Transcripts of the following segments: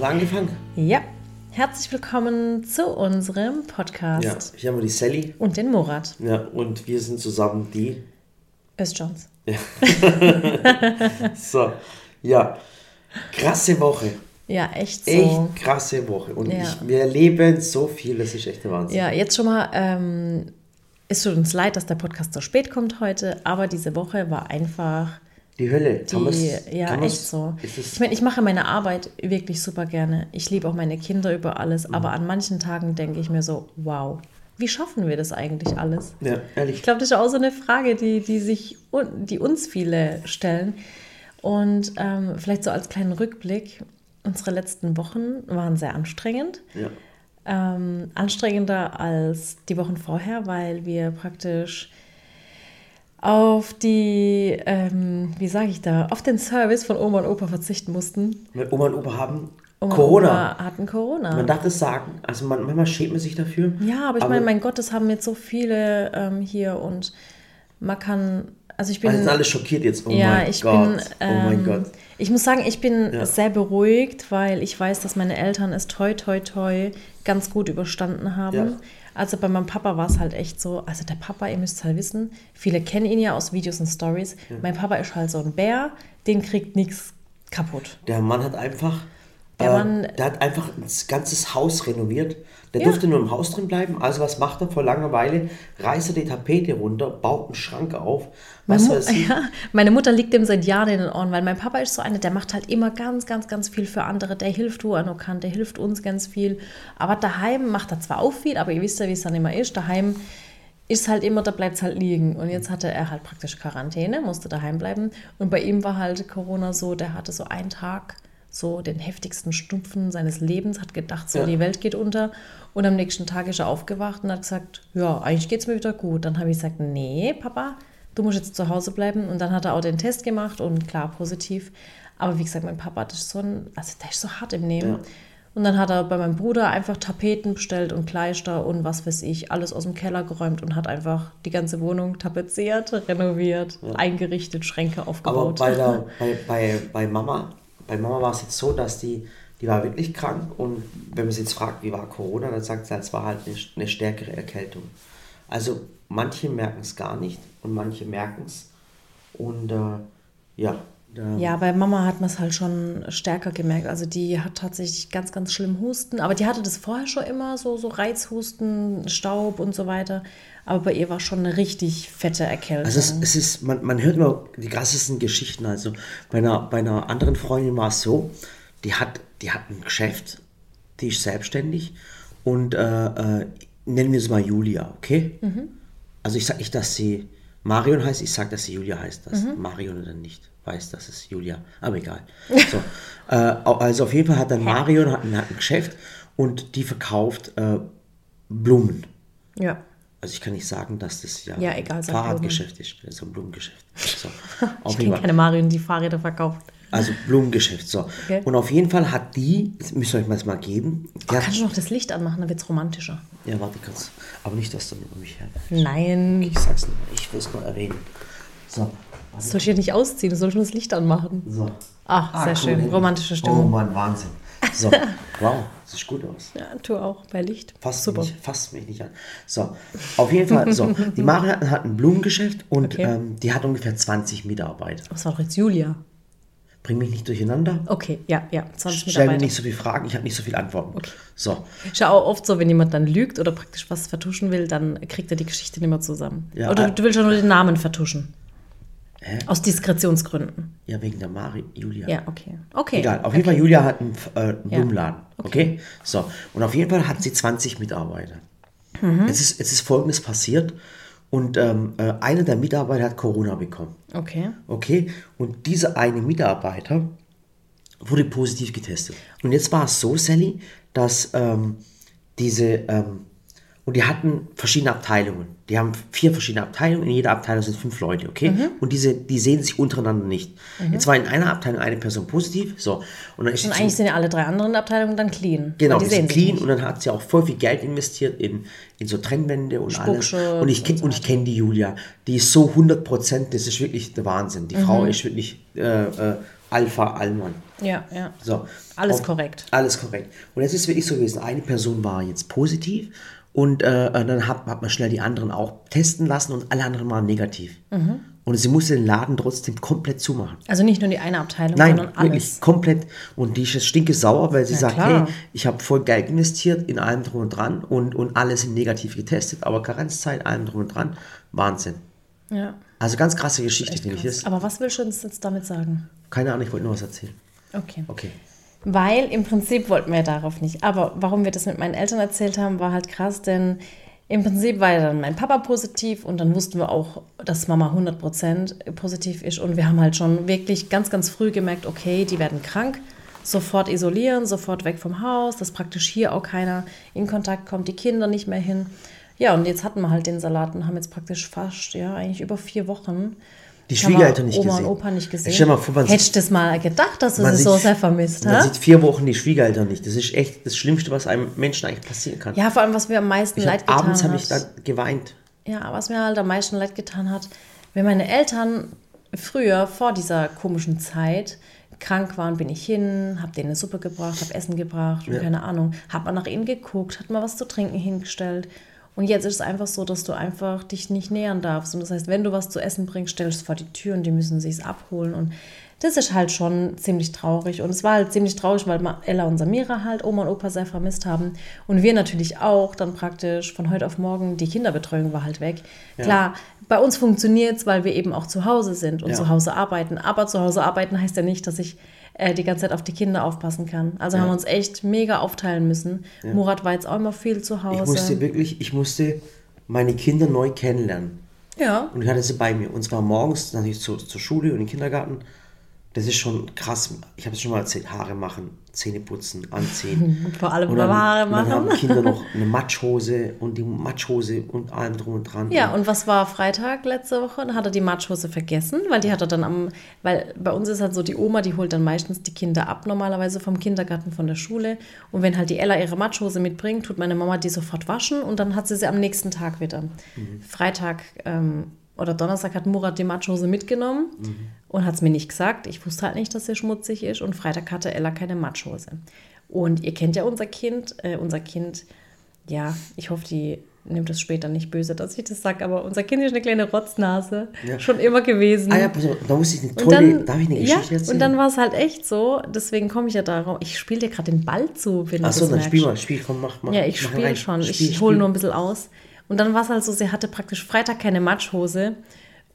Hat er angefangen? Ja, herzlich willkommen zu unserem Podcast. Ja, hier haben wir die Sally. Und den Murat. Ja, und wir sind zusammen die. Östjohns. Ja. so, ja. Krasse Woche. Ja, echt so. Echt krasse Woche. Und Ja. ich, wir erleben so viel, das ist echt der Wahnsinn. Ja, jetzt schon mal, ähm, es tut uns leid, dass der Podcast so spät kommt heute, aber diese Woche war einfach Die Hölle. Die, ja, man's- echt so. Ich meine, ich mache meine Arbeit wirklich super gerne. Ich liebe auch meine Kinder über alles, Mhm. aber an manchen Tagen denke ich mir so, wow, wie schaffen wir das eigentlich alles? ja, ehrlich. Ich glaube, das ist auch so eine Frage, die, die sich die uns viele stellen. Und ähm, vielleicht so als kleinen Rückblick, unsere letzten Wochen waren sehr anstrengend. Ja. Ähm, anstrengender als die Wochen vorher, weil wir praktisch auf die, ähm, wie sage ich da, auf den Service von Oma und Opa verzichten mussten. Weil Oma und Opa haben Oma Corona. Opa hatten Corona. Man darf es sagen. Also man, manchmal schämt man sich dafür. Ja, aber ich meine, mein Gott, das haben jetzt so viele ähm, hier und man kann, also ich bin, Also sind alle schockiert jetzt. Oh ja, mein ich Gott. bin, oh mein ähm, Gott. ich muss sagen, ich bin Ja. sehr beruhigt, weil ich weiß, dass meine Eltern es toi toi toi ganz gut überstanden haben. Ja. Also bei meinem Papa war es halt echt so, also der Papa, ihr müsst halt wissen, viele kennen ihn ja aus Videos und Stories. Mein Papa ist halt so ein Bär, den kriegt nichts kaputt. Der Mann hat einfach. Der äh, Mann- der hat einfach das ganze Haus renoviert. Der Ja. durfte nur im Haus drin bleiben. Also was macht er vor Langeweile? Reißt er die Tapete runter, baut einen Schrank auf. Was Mu- weiß ich. Ja, meine Mutter liegt ihm seit Jahren in den Ohren, weil mein Papa ist so einer, der macht halt immer ganz, ganz, ganz viel für andere. Der hilft, wo er nur kann, der hilft uns ganz viel. Aber daheim macht er zwar auch viel, aber ihr wisst ja, wie es dann immer ist. Daheim ist halt immer, da bleibt es halt liegen. Und jetzt hatte er halt praktisch Quarantäne, musste daheim bleiben. Und bei ihm war halt Corona so, der hatte so einen Tag so den heftigsten Stumpfen seines Lebens, hat gedacht, so Ja. die Welt geht unter. Und am nächsten Tag ist er aufgewacht und hat gesagt, ja, eigentlich geht es mir wieder gut. Dann habe ich gesagt, nee, Papa, du musst jetzt zu Hause bleiben. Und dann hat er auch den Test gemacht und klar, positiv. Aber wie gesagt, mein Papa, das ist so ein, also der ist so hart im Nehmen. Ja. Und dann hat er bei meinem Bruder einfach Tapeten bestellt und Kleister und was weiß ich, alles aus dem Keller geräumt und hat einfach die ganze Wohnung tapeziert, renoviert, eingerichtet, Schränke Aber aufgebaut. bei, der, bei, bei, bei Mama, bei Mama war es jetzt so, dass die, die war wirklich krank und wenn man sie jetzt fragt, wie war Corona, dann sagt sie, es war halt eine, eine stärkere Erkältung. Also manche merken es gar nicht und manche merken es. Und äh, ja, da- Ja, bei Mama hat man es halt schon stärker gemerkt. Also die hat tatsächlich ganz, ganz schlimm Husten. Aber die hatte das vorher schon immer, so, so Reizhusten, Staub und so weiter. Aber bei ihr war schon eine richtig fette Erkältung. Also es, es ist, man, man hört immer die krassesten Geschichten. Also bei einer, bei einer anderen Freundin war es so, die hat, die hat ein Geschäft, die ist selbstständig und äh, äh, nennen wir es mal Julia, okay? Also ich sage nicht, dass sie Marion heißt, ich sage, dass sie Julia heißt, dass Marion oder nicht weiß, dass es Julia, aber egal. So, äh, also auf jeden Fall hat dann Marion hat ein, hat ein Geschäft und die verkauft äh, Blumen. ja. Also ich kann nicht sagen, dass das ja, Ja, egal, sag Fahrradgeschäft ist, das ist ein Blumengeschäft. So, Ich kenne keine Marion, die Fahrräder verkauft. Also Blumengeschäft, so. Okay. Und auf jeden Fall hat die, das müsst ihr euch mal mal geben, hat, Kannst du noch das Licht anmachen, dann wird es romantischer. ja warte kurz, aber nicht, dass du über mich her. Nein. Ich sag's nur, ich will es nur erwähnen. So, Das soll ich hier nicht ausziehen, du sollst nur das Licht anmachen. so. Ach, sehr schön. hinten. Romantische Oh Stimmung. Mann, Wahnsinn. So, wow, sieht gut aus. Ja, tu auch bei Licht. Fasst Super. mich, fasst mich nicht an. So, auf jeden Fall, so, die Marion hat, ein Blumengeschäft und Okay. ähm, die hat ungefähr 20 Mitarbeiter. Das war doch jetzt Julia. Bring mich nicht durcheinander. Okay, ja, ja. 20 Stell mir nicht so viele Fragen, ich habe nicht so viele Antworten. So, Ist ja auch oft so, wenn jemand dann lügt oder praktisch was vertuschen will, dann kriegt er die Geschichte nicht mehr zusammen. Ja, oder äh, du willst ja nur den Namen vertuschen. Aus Diskretionsgründen. ja, wegen der Mari, Julia. Ja, okay. Okay. Egal, auf jeden Fall, Julia hat einen, äh, einen Ja. Blumenladen. Okay. So, und auf jeden Fall hat sie 20 Mitarbeiter. Mhm. Jetzt, ist, jetzt ist Folgendes passiert und ähm, äh, einer der Mitarbeiter hat Corona bekommen. Okay. Okay, und dieser eine Mitarbeiter wurde positiv getestet. Und jetzt war es so, Sally, dass ähm, diese, ähm, und die hatten verschiedene Abteilungen. Die haben vier verschiedene Abteilungen, in jeder Abteilung sind fünf Leute, okay? Mhm. Und diese, die sehen sich untereinander nicht. Jetzt war in einer Abteilung eine Person positiv, so. Und dann ist Und eigentlich sind ja alle drei anderen Abteilungen dann clean. Genau, die, die sehen sind sich clean und dann hat sie auch voll viel Geld investiert in, in so Trennwände und alles. Und ich, kenn- und so ich kenne die Julia. Die ist so 100 Prozent, das ist wirklich der Wahnsinn. Die Mhm. Frau ist wirklich äh, äh, Alpha Allmann. Ja, ja. So. Alles Und- korrekt. Alles korrekt. Und es ist wirklich so gewesen, eine Person war jetzt positiv und äh, dann hat, hat man schnell die anderen auch testen lassen und alle anderen waren negativ. Mhm. Und sie musste den Laden trotzdem komplett zumachen. Also nicht nur die eine Abteilung, Nein, sondern alles. wirklich komplett. Und die ist jetzt stinke sauer, weil sie sagt, klar. hey, ich habe voll Geld investiert in allem drum und dran und, und alle sind negativ getestet, aber Karenzzeit, allem drum und dran, Wahnsinn. Ja. Also ganz krasse Geschichte, finde ich das. Aber was willst du uns jetzt damit sagen? Keine Ahnung, ich wollte nur was erzählen. Okay. Okay. Weil im Prinzip wollten wir darauf nicht. Aber warum wir das mit meinen Eltern erzählt haben, war halt krass, denn im Prinzip war ja dann mein Papa positiv und dann wussten wir auch, dass Mama 100% positiv ist. Und wir haben halt schon wirklich ganz, ganz früh gemerkt, okay, die werden krank. Sofort isolieren, sofort weg vom Haus, dass praktisch hier auch keiner in Kontakt kommt, die Kinder nicht mehr hin. Ja, und jetzt hatten wir halt den Salat und haben jetzt praktisch fast, ja, eigentlich über vier Wochen. Die Schwiegereltern nicht Oma gesehen. und Opa nicht gesehen. Stell mal vor, man Hättest du das mal gedacht, dass du sie so sehr vermisst Man hast? sieht vier Wochen die Schwiegereltern nicht. Das ist echt das Schlimmste, was einem Menschen eigentlich passieren kann. Ja, vor allem, was mir am meisten ich leid hab, getan abends hat. habe ich dann geweint. ja, was mir halt am meisten leid getan hat, wenn meine Eltern früher, vor dieser komischen Zeit, krank waren, bin ich hin, habe denen eine Suppe gebracht, habe Essen gebracht und Ja. keine Ahnung, habe mal nach ihnen geguckt, hat mal was zu trinken hingestellt. Und jetzt ist es einfach so, dass du einfach dich nicht nähern darfst. Und das heißt, wenn du was zu essen bringst, stellst du es vor die Tür und die müssen sich's abholen. Und das ist halt schon ziemlich traurig. Und es war halt ziemlich traurig, weil Ella und Samira halt Oma und Opa sehr vermisst haben. Und wir natürlich auch dann praktisch von heute auf morgen, die Kinderbetreuung war halt weg. Klar, bei uns funktioniert es, weil wir eben auch zu Hause sind und Ja. zu Hause arbeiten. Aber zu Hause arbeiten heißt ja nicht, dass ich äh, die ganze Zeit auf die Kinder aufpassen kann. Also haben wir uns echt mega aufteilen müssen. Murat war jetzt auch immer viel zu Hause. Ich musste wirklich, ich musste meine Kinder neu kennenlernen. ja. Und ich hatte sie bei mir. Und zwar morgens natürlich zur, zur Schule und in den Kindergarten. Das ist schon krass. Ich habe es schon mal erzählt. Haare machen, Zähne putzen, anziehen. Vor allem Und dann, Haare und dann machen. haben Kinder noch eine Matschhose und die Matschhose und allem drum und dran. Ja, und was war Freitag letzte Woche? Da hat er die Matschhose vergessen, weil die hat er dann am, weil bei uns ist halt so, die Oma, die holt dann meistens die Kinder ab, normalerweise vom Kindergarten, von der Schule. Und wenn halt die Ella ihre Matschhose mitbringt, tut meine Mama die sofort waschen und dann hat sie sie am nächsten Tag wieder. Freitag ähm, oder Donnerstag hat Murat die Matschhose mitgenommen und hat es mir nicht gesagt. Ich wusste halt nicht, dass sie schmutzig ist und Freitag hatte Ella keine Matschhose. Und ihr kennt ja unser Kind, äh, unser Kind ja, ich hoffe, die nimmt es später nicht böse, dass ich das sage, aber unser Kind ist eine kleine Rotznase. Ja. Schon immer gewesen. Ah ja, da muss ich eine und tolle, dann, darf ich eine ja, Geschichte erzählen? und dann war es halt echt so, deswegen komme ich ja darauf. Ich spiele dir gerade den Ball zu, wenn du Achso, das dann merkst. spiel mal, spiel, komm, mach mal. Ja, ich spiele schon. Spiel, ich hole nur ein bisschen aus. Und dann war es halt so, sie hatte praktisch Freitag keine Matschhose.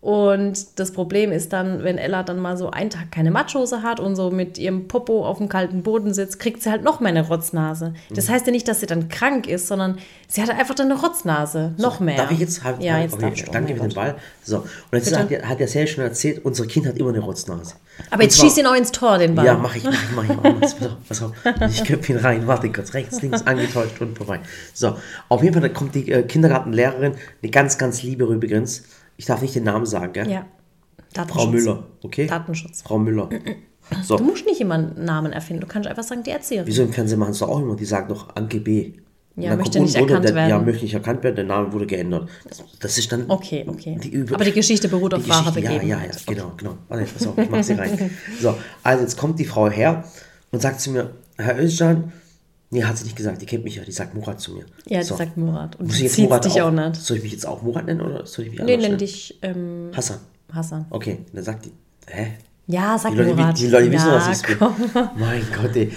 Und das Problem ist dann, wenn Ella dann mal so einen Tag keine Matschhose hat und so mit ihrem Popo auf dem kalten Boden sitzt, kriegt sie halt noch mehr eine Rotznase. Mhm. Das heißt ja nicht, dass sie dann krank ist, sondern sie hatte einfach dann eine Rotznase. noch mehr. Darf ich jetzt? Hab, Ja, jetzt okay, darfst du. Danke Oh für den. Ball. So, und jetzt Bitte? hat, er- hat er sehr schön erzählt, unser Kind hat immer eine Rotznase. Aber Und jetzt zwar- schieß ihn auch ins Tor, den Ball. Ja, mach ich, mach ich, mach ich. Mach ich. Pass auf, pass auf. Ich köpfe ihn rein. Warte kurz. Rechts, links, angetäuscht und vorbei. So, auf jeden Fall da kommt die äh, Kindergartenlehrerin, eine ganz, ganz liebe übrigens. Ich darf nicht den Namen sagen, gell? Ja. Frau Datenschutz. Müller, okay? Datenschutz. Frau Müller. So, Du musst nicht immer einen Namen erfinden. Du kannst einfach sagen, die Erzieherin. wieso im Fernsehen machen sie doch auch immer? Die sagen doch Anke B. Ja, dann möchte nicht erkannt der, Ja, werden. möchte nicht erkannt werden, der Name wurde geändert. Das, das ist dann. Okay, okay. Die Aber die Geschichte beruht auf wahrer Geschichte, Ja, ja, ja, Begebenheit. genau, genau. Warte, pass auf, ich mach sie rein. So, also jetzt kommt die Frau her und sagt zu mir, Herr Özcan, nee, hat sie nicht gesagt, die kennt mich ja, die sagt Murat zu mir. Ja, die so. sagt Murat. Und Muss ich jetzt Murat dich auch, auch nicht. Soll ich mich jetzt auch Murat nennen oder soll ich mich Nee, nenn dich ähm, Hassan. Hassan. Okay, dann sagt die, hä? Ja, sag Die Leute, Murat. die Leute wissen, ja, was ich bin. Mein Gott, ey.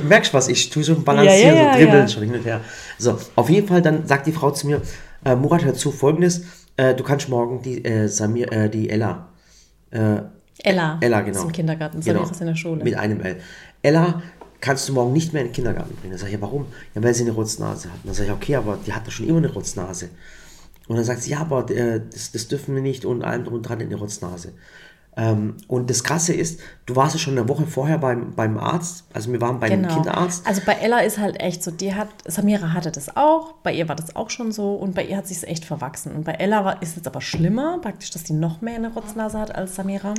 Merkst du was? Ich tue so balancieren, Ja, ja, so dribbeln schon hin und her. So, auf jeden Fall, dann sagt die Frau zu mir, äh, Murat, hör zu, folgendes, äh, du kannst morgen die, äh, Samir, äh, die Ella, äh, Ella. Ella, genau. Ist im Kindergarten. Samira ist in der Schule. Mit einem L. Ella, kannst du morgen nicht mehr in den Kindergarten bringen. Dann sage ich, ja, warum? Ja, weil sie eine Rotznase hat. Dann sage ich, okay, aber die hat doch schon immer eine Rotznase. Und dann sagt sie, ja, aber äh, das, das dürfen wir nicht und allem drum und dran in die Rotznase. Ähm, und das Krasse ist, du warst ja schon eine Woche vorher beim, beim Arzt, also wir waren beim Genau. Kinderarzt. Also bei Ella ist halt echt so, die hat, Samira hatte das auch, bei ihr war das auch schon so und bei ihr hat sich echt verwachsen. Und bei Ella war, ist es aber schlimmer, praktisch, dass die noch mehr eine Rotznase hat als Samira.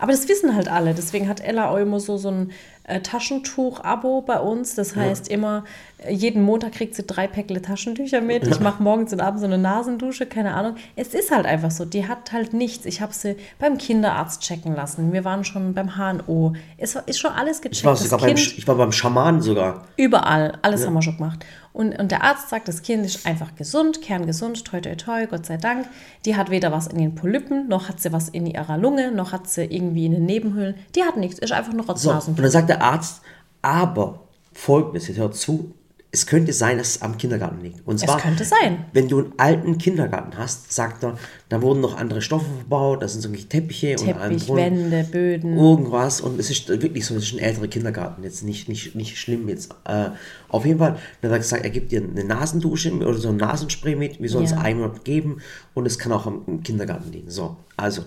Aber das wissen halt alle, deswegen hat Ella auch immer so, so ein äh, Taschentuch-Abo bei uns. Das heißt immer, äh, jeden Montag kriegt sie drei Päckle Taschentücher mit. Ich mache morgens und abends so eine Nasendusche, keine Ahnung. Es ist halt einfach so, die hat halt nichts. Ich habe sie beim Kinderarzt Arzt checken lassen. Wir waren schon beim HNO. Es ist schon alles gecheckt. Ich war, sogar beim, ich war beim Schamanen sogar. Überall, alles haben wir schon gemacht. Und, und der Arzt sagt, das Kind ist einfach gesund, kerngesund, toi toi toi, Gott sei Dank. Die hat weder was in den Polypen, noch hat sie was in ihrer Lunge, noch hat sie irgendwie in den Nebenhöhlen. Die hat nichts, ist einfach nur So, Rotznasen. und dann sagt der Arzt, aber folgendes, jetzt hört zu, es könnte sein, dass es am Kindergarten liegt. Und zwar, könnte sein. Wenn du einen alten Kindergarten hast, sagt er, da wurden noch andere Stoffe verbaut, da sind so Teppiche und allem Teppich. Wände, Böden. irgendwas und es ist wirklich so, es ist ein älterer Kindergarten, jetzt nicht, nicht, nicht schlimm jetzt. Äh, auf jeden Fall, dann hat er gesagt, er gibt dir eine Nasendusche oder so ein Nasenspray mit, wir sollen es Ja. einmal geben und es kann auch am im Kindergarten liegen. So, also,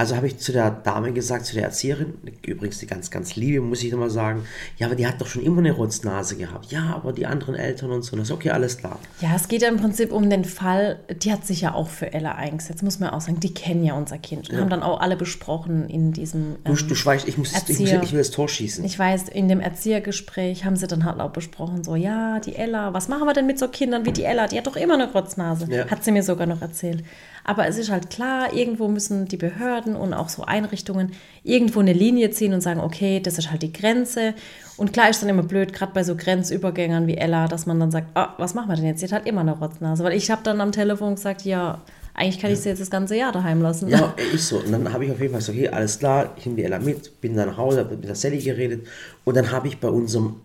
also habe ich zu der Dame gesagt, zu der Erzieherin, übrigens die ganz, ganz liebe, muss ich nochmal sagen, ja, aber die hat doch schon immer eine Rotznase gehabt. Ja, aber die anderen Eltern und so, das ist okay, alles klar. Ja, es geht ja im Prinzip um den Fall, die hat sich ja auch für Ella eingesetzt, muss man auch sagen. Die kennen ja unser Kind und haben dann auch alle besprochen in diesem. Du, ähm, du schweigst, ich muss, ich, muss, Erzieher. ich will das Tor schießen. Ich weiß, in dem Erziehergespräch haben sie dann halt auch besprochen, so, ja, die Ella, was machen wir denn mit so Kindern wie die Ella? Die hat doch immer eine Rotznase. Ja. Hat sie mir sogar noch erzählt. Aber es ist halt klar, irgendwo müssen die Behörden und auch so Einrichtungen irgendwo eine Linie ziehen und sagen, okay, das ist halt die Grenze. Und klar ist dann immer blöd, gerade bei so Grenzübergängern wie Ella, dass man dann sagt, ah, was machen wir denn jetzt? Sie hat halt immer eine Rotznase. Weil ich habe dann am Telefon gesagt, ja, eigentlich kann ich sie jetzt das ganze Jahr daheim lassen. Ja, ist so. Und dann habe ich auf jeden Fall so, okay, alles klar, ich nehme die Ella mit, bin dann nach Hause, habe mit der Sally geredet und dann habe ich bei unserem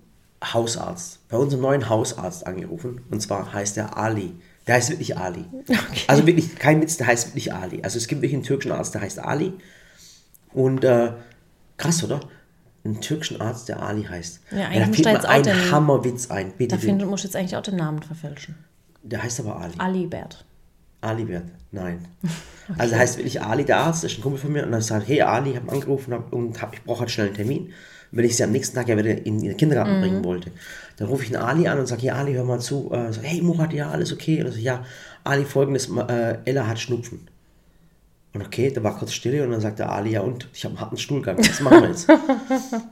Hausarzt, bei unserem neuen Hausarzt angerufen und zwar heißt der Ali. Der heißt wirklich Ali. Also wirklich, kein Witz, der heißt wirklich Ali. Also es gibt wirklich einen türkischen Arzt, der heißt Ali. Und äh, krass, oder? Einen türkischen Arzt, der Ali heißt. Ja, eigentlich da muss fällt da mir ein den- Hammerwitz ein. Bitte, Da find, muss ich jetzt eigentlich auch den Namen verfälschen. der heißt aber Ali. Alibert. Ali wird. Nein. Also heißt wirklich Ali, der Arzt, ist ein Kumpel von mir, und dann sagt, hey Ali, ich habe angerufen hab, und hab, ich brauche halt schnell einen Termin, weil ich sie am nächsten Tag ja wieder in, in den Kindergarten bringen wollte. Dann rufe ich den Ali an und sage, hey Ali, hör mal zu. Äh, sag, hey Murat, ja, alles okay? Und er sagt, ja, Ali, folgendes, äh, Ella hat Schnupfen. Und okay, da war kurz Stille und dann sagt der Ali, ja und, ich habe einen harten Stuhlgang, was machen wir jetzt? und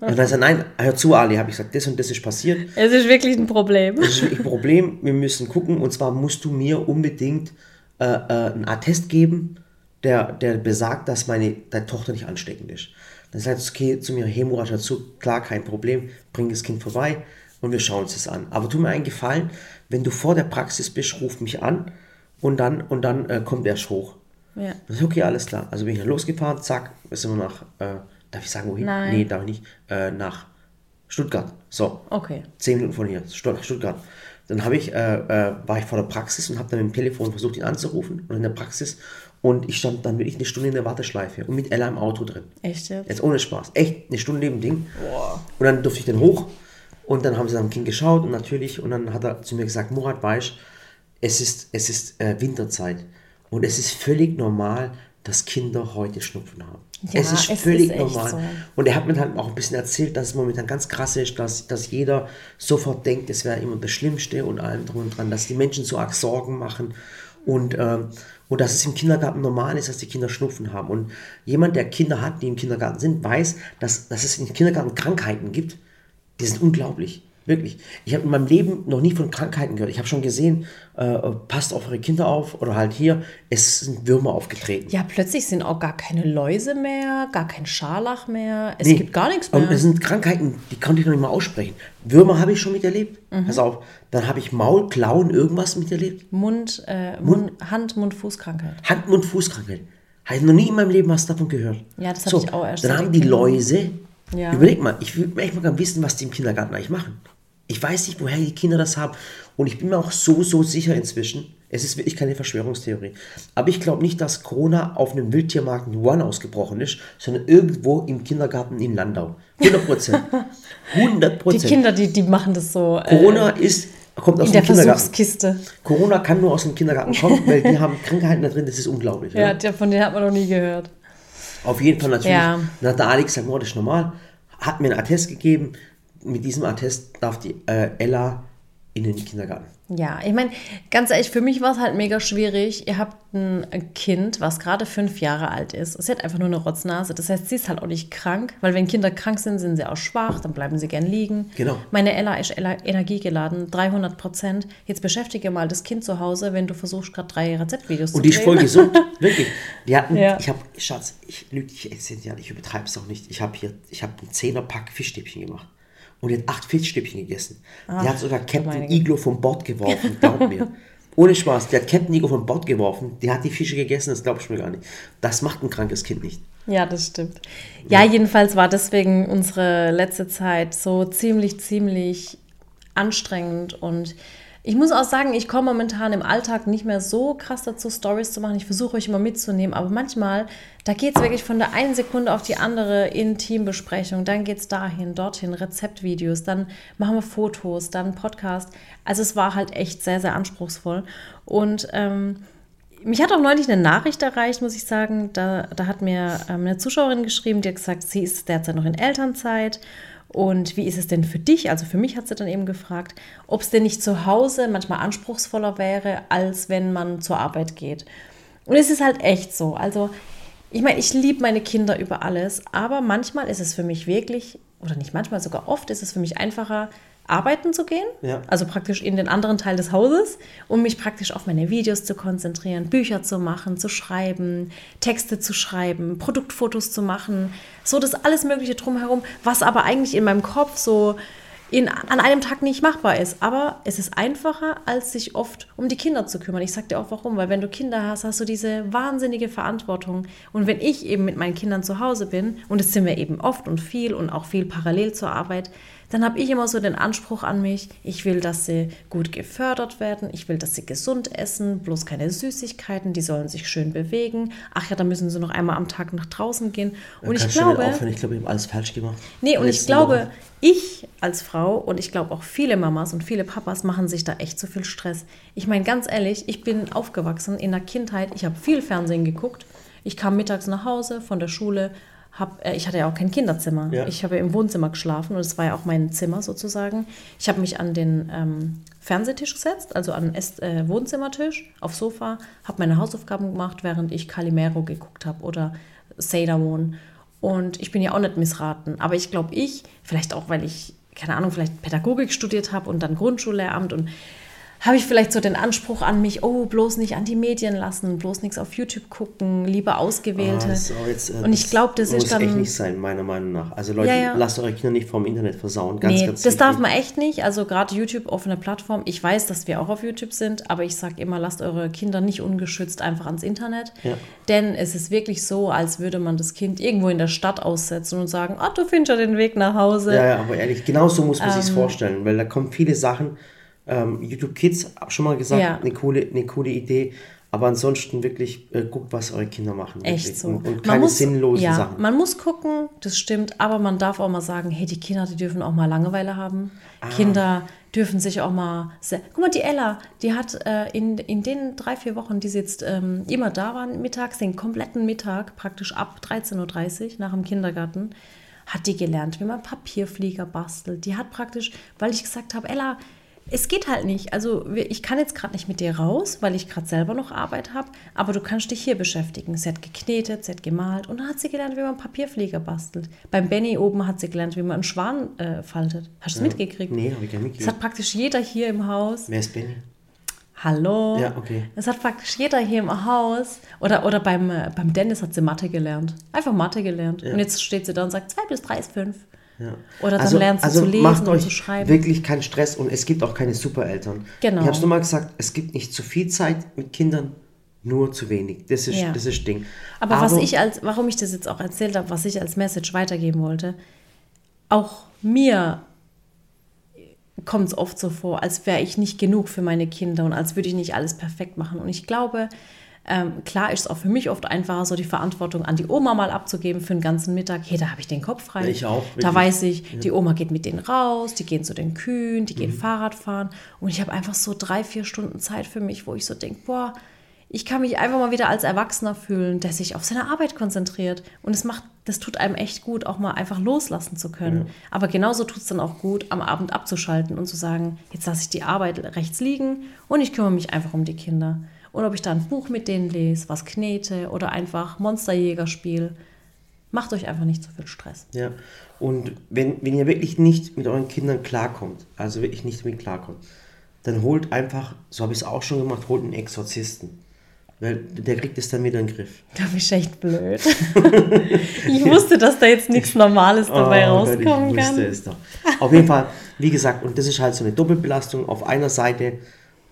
dann sagt er, nein, hör zu Ali, habe ich gesagt, das und das ist passiert. Es ist wirklich ein Problem. Das ist wirklich ein Problem. Wir müssen gucken. Und zwar musst du mir unbedingt äh, äh, einen Attest geben, der, der besagt, dass meine deine Tochter nicht ansteckend ist. Dann sagt es okay, zu mir, hey Murat, dazu, klar, kein Problem, bring das Kind vorbei und wir schauen uns das an. Aber tu mir einen Gefallen, wenn du vor der Praxis bist, ruf mich an und dann, und dann äh, kommt er hoch. Ja. Das ist okay, alles klar. Also bin ich dann losgefahren, zack, sind wir nach, äh, darf ich sagen, wohin? Nein. Nee, darf ich nicht. Äh, nach Stuttgart. So, Okay. zehn Minuten von hier, Stuttgart. Dann habe ich, äh, äh, war ich vor der Praxis und habe dann mit dem Telefon versucht, ihn anzurufen oder in der Praxis. Und ich stand dann wirklich eine Stunde in der Warteschleife und mit Ella im Auto drin. Echt jetzt? Jetzt ohne Spaß. Echt eine Stunde neben Ding. Und dann durfte ich dann hoch und dann haben sie am Kind geschaut und natürlich, und dann hat er zu mir gesagt, Murat, weißt es ist, es ist äh, Winterzeit und es ist völlig normal, dass Kinder heute Schnupfen haben. Ja, es ist es völlig ist normal. so. Und er hat mir dann auch ein bisschen erzählt, dass es momentan ganz krass ist, dass, dass jeder sofort denkt, es wäre immer das Schlimmste und allem drum und dran, dass die Menschen so arg Sorgen machen und, ähm, und dass es im Kindergarten normal ist, dass die Kinder Schnupfen haben. Und jemand, der Kinder hat, die im Kindergarten sind, weiß, dass, dass es im Kindergarten Krankheiten gibt, die sind unglaublich. Wirklich. Ich habe in meinem Leben noch nie von Krankheiten gehört. Ich habe schon gesehen, äh, passt auf eure Kinder auf oder halt hier, es sind Würmer aufgetreten. Ja, plötzlich sind auch gar keine Läuse mehr, gar kein Scharlach mehr. Es Nee. gibt gar nichts Und mehr. es sind Krankheiten, die konnte ich noch nicht mal aussprechen. Würmer habe ich schon miterlebt. Mhm. Pass auf. Dann habe ich Maul, Klauen, irgendwas miterlebt. Mund, äh, Mund, Hand, Mund, Fußkrankheit. Hand, Mund, Fußkrankheit. Habe ich noch nie in meinem Leben was davon gehört. Ja, das habe ich auch erst Dann haben die. Läuse. Ja. Überleg mal, ich würde echt mal gerne wissen, was die im Kindergarten eigentlich machen. Ich weiß nicht, woher die Kinder das haben. Und ich bin mir auch so, so sicher inzwischen, es ist wirklich keine Verschwörungstheorie. Aber ich glaube nicht, dass Corona auf einem Wildtiermarkt in Wuhan ausgebrochen ist, sondern irgendwo im Kindergarten in Landau. 100 Prozent. 100 Die Prozent. Kinder, die, die machen das so äh, Corona ist, kommt aus in dem der Kindergarten. Versuchskiste. Corona kann nur aus dem Kindergarten kommen, weil die haben Krankheiten da drin, das ist unglaublich. Ja, Ja. der, von denen hat man noch nie gehört. Auf jeden Fall natürlich. Ja. Dann hat der Alex gesagt, oh, das ist normal. Hat mir einen Attest gegeben. Mit diesem Attest darf die äh, Ella in den Kindergarten. Ja, ich meine, ganz ehrlich, für mich war es halt mega schwierig. Ihr habt ein Kind, was gerade fünf Jahre alt ist. Sie hat einfach nur eine Rotznase. Das heißt, sie ist halt auch nicht krank, weil wenn Kinder krank sind, sind sie auch schwach, dann bleiben sie gern liegen. Genau. Meine Ella ist energiegeladen, 300 Prozent. Jetzt beschäftige mal das Kind zu Hause, wenn du versuchst, gerade drei Rezeptvideos zu Und die ist voll gesund, wirklich. Die hatten, Ja. ich habe, Schatz, ich lüge dich ja, ich übertreibe es auch nicht. Ich habe hier, ich habe einen Zehnerpack Fischstäbchen gemacht. Und die hat acht Fischstäbchen gegessen. die hat sogar Captain. Iglo vom Bord geworfen, glaub mir. Ohne Spaß, die hat Captain Iglo vom Bord geworfen, die hat die Fische gegessen, das glaubst du mir gar nicht. Das macht ein krankes Kind nicht. Ja, das stimmt. Ja, jedenfalls war deswegen unsere letzte Zeit so ziemlich, ziemlich anstrengend und ich muss auch sagen, ich komme momentan im Alltag nicht mehr so krass dazu, Stories zu machen. Ich versuche euch immer mitzunehmen, aber manchmal, da geht es wirklich von der einen Sekunde auf die andere in Teambesprechung, dann geht es dahin, dorthin, Rezeptvideos, dann machen wir Fotos, dann Podcast. Also es war halt echt sehr, sehr anspruchsvoll und ähm, mich hat auch neulich eine Nachricht erreicht, muss ich sagen. Da, da hat mir ähm, eine Zuschauerin geschrieben, die hat gesagt, sie ist derzeit noch in Elternzeit. Und wie ist es denn für dich? Also für mich hat sie dann eben gefragt, ob es denn nicht zu Hause manchmal anspruchsvoller wäre, als wenn man zur Arbeit geht. Und es ist halt echt so. Also ich meine, ich liebe meine Kinder über alles, aber manchmal ist es für mich wirklich, oder nicht manchmal, sogar oft ist es für mich einfacher, arbeiten zu gehen, Ja. also praktisch in den anderen Teil des Hauses, um mich praktisch auf meine Videos zu konzentrieren, Bücher zu machen, zu schreiben, Texte zu schreiben, Produktfotos zu machen, so das alles Mögliche drumherum, was aber eigentlich in meinem Kopf so in, an einem Tag nicht machbar ist. Aber es ist einfacher, als sich oft um die Kinder zu kümmern. Ich sag dir auch warum, weil wenn du Kinder hast, hast du diese wahnsinnige Verantwortung. Und wenn ich eben mit meinen Kindern zu Hause bin, und das sind wir eben oft und viel und auch viel parallel zur Arbeit, dann habe ich immer so den Anspruch an mich, ich will, dass sie gut gefördert werden, ich will, dass sie gesund essen, bloß keine Süßigkeiten, die sollen sich schön bewegen. Ach ja, da müssen sie noch einmal am Tag nach draußen gehen. Und ich glaube, aufhören? ich glaube, ich habe alles falsch gemacht. Nee, und ich glaube, Wochen. ich als Frau und ich glaube auch viele Mamas und viele Papas machen sich da echt zu viel Stress. Ich meine, ganz ehrlich, ich bin aufgewachsen in der Kindheit, ich habe viel Fernsehen geguckt. Ich kam mittags nach Hause von der Schule, hab, äh, ich hatte ja auch kein Kinderzimmer. Ja. Ich habe im Wohnzimmer geschlafen und es war ja auch mein Zimmer sozusagen. Ich habe mich an den ähm, Fernsehtisch gesetzt, also an den äh, Wohnzimmertisch, aufs Sofa, habe meine Hausaufgaben gemacht, während ich Calimero geguckt habe oder Sailor Moon. Und ich bin ja auch nicht missraten. Aber ich glaube, ich, vielleicht auch, weil ich, keine Ahnung, vielleicht Pädagogik studiert habe und dann Grundschullehramt und habe ich vielleicht so den Anspruch an mich, oh, bloß nicht an die Medien lassen, bloß nichts auf YouTube gucken, lieber ausgewählte. Ah, auch jetzt, äh, und ich glaube, das muss ist dann. echt nicht sein, meiner Meinung nach. Also Leute, Ja, ja. lasst eure Kinder nicht vom Internet versauen. Ganz, nee, ganz das darf wichtig. man echt nicht. Also gerade YouTube, offene Plattform. Ich weiß, dass wir auch auf YouTube sind, aber ich sage immer, lasst eure Kinder nicht ungeschützt einfach ans Internet. Ja. Denn es ist wirklich so, als würde man das Kind irgendwo in der Stadt aussetzen und sagen, ah, du findest ja den Weg nach Hause. Ja, ja, aber ehrlich, genau so muss man Ähm. sich's vorstellen, weil da kommen viele Sachen. Ähm, YouTube Kids, hab schon mal gesagt, Ja. eine, coole, eine coole Idee. Aber ansonsten wirklich äh, guckt, was eure Kinder machen. Echt so. Und, und Man keine muss- sinnlosen ja, Sachen. Man muss gucken, das stimmt, aber man darf auch mal sagen, hey, die Kinder, die dürfen auch mal Langeweile haben. Ah. Kinder dürfen sich auch mal. Guck mal, die Ella, die hat äh, in, in den drei, vier Wochen, die sie jetzt ähm, immer da waren, mittags, den kompletten Mittag, praktisch ab 13.30 Uhr nach dem Kindergarten, hat die gelernt, wie man Papierflieger bastelt. Die hat praktisch, weil ich gesagt habe, Ella, es geht halt nicht. Also ich kann jetzt gerade nicht mit dir raus, weil ich gerade selber noch Arbeit habe, aber du kannst dich hier beschäftigen. Sie hat geknetet, sie hat gemalt und dann hat sie gelernt, wie man Papierflieger bastelt. Beim Benny oben hat sie gelernt, wie man einen Schwan äh, faltet. Hast du es mitgekriegt? Nee, habe ich gar nicht Das hat praktisch jeder hier im Haus. Wer ist Benny? Hallo. Ja, okay. Das hat praktisch jeder hier im Haus. Oder, oder beim, äh, beim Dennis hat sie Mathe gelernt. Einfach Mathe gelernt. Und jetzt steht sie da und sagt, 2 plus 3 ist 5. Ja. Oder dann lernt sie zu lesen Also macht und euch zu schreiben. wirklich keinen Stress und es gibt auch keine Supereltern. Genau. Ich habe es nochmal gesagt, es gibt nicht zu viel Zeit mit Kindern, nur zu wenig. Das ist Ja. das ist Ding. Aber, was ich als, warum ich das jetzt auch erzählt habe, was ich als Message weitergeben wollte, auch mir kommt es oft so vor, als wäre ich nicht genug für meine Kinder und als würde ich nicht alles perfekt machen. Und ich glaube, ähm, klar ist es auch für mich oft einfacher, so die Verantwortung an die Oma mal abzugeben für den ganzen Mittag. Hey, da habe ich den Kopf frei. Ja, ich auch, Da wirklich. weiß ich, die Oma geht mit denen raus, die gehen zu den Kühen, die gehen Mhm. Fahrrad fahren. Und ich habe einfach so drei, vier Stunden Zeit für mich, wo ich so denke, boah, ich kann mich einfach mal wieder als Erwachsener fühlen, der sich auf seine Arbeit konzentriert. Und es macht, das tut einem echt gut, auch mal einfach loslassen zu können. Ja. Aber genauso tut es dann auch gut, am Abend abzuschalten und zu sagen, jetzt lasse ich die Arbeit rechts liegen und ich kümmere mich einfach um die Kinder. Und ob ich da ein Buch mit denen lese, was knete oder einfach Monsterjäger spiele, macht euch einfach nicht so viel Stress. Ja, und wenn, wenn ihr wirklich nicht mit euren Kindern klarkommt, also wirklich nicht damit klarkommt, dann holt einfach, so habe ich es auch schon gemacht, holt einen Exorzisten. Weil der kriegt es dann wieder in den Griff. Da bist du echt blöd. ich wusste, dass da jetzt nichts Normales dabei oh, rauskommen Gott, ich kann. Es doch. Auf jeden Fall, wie gesagt, und das ist halt so eine Doppelbelastung. Auf einer Seite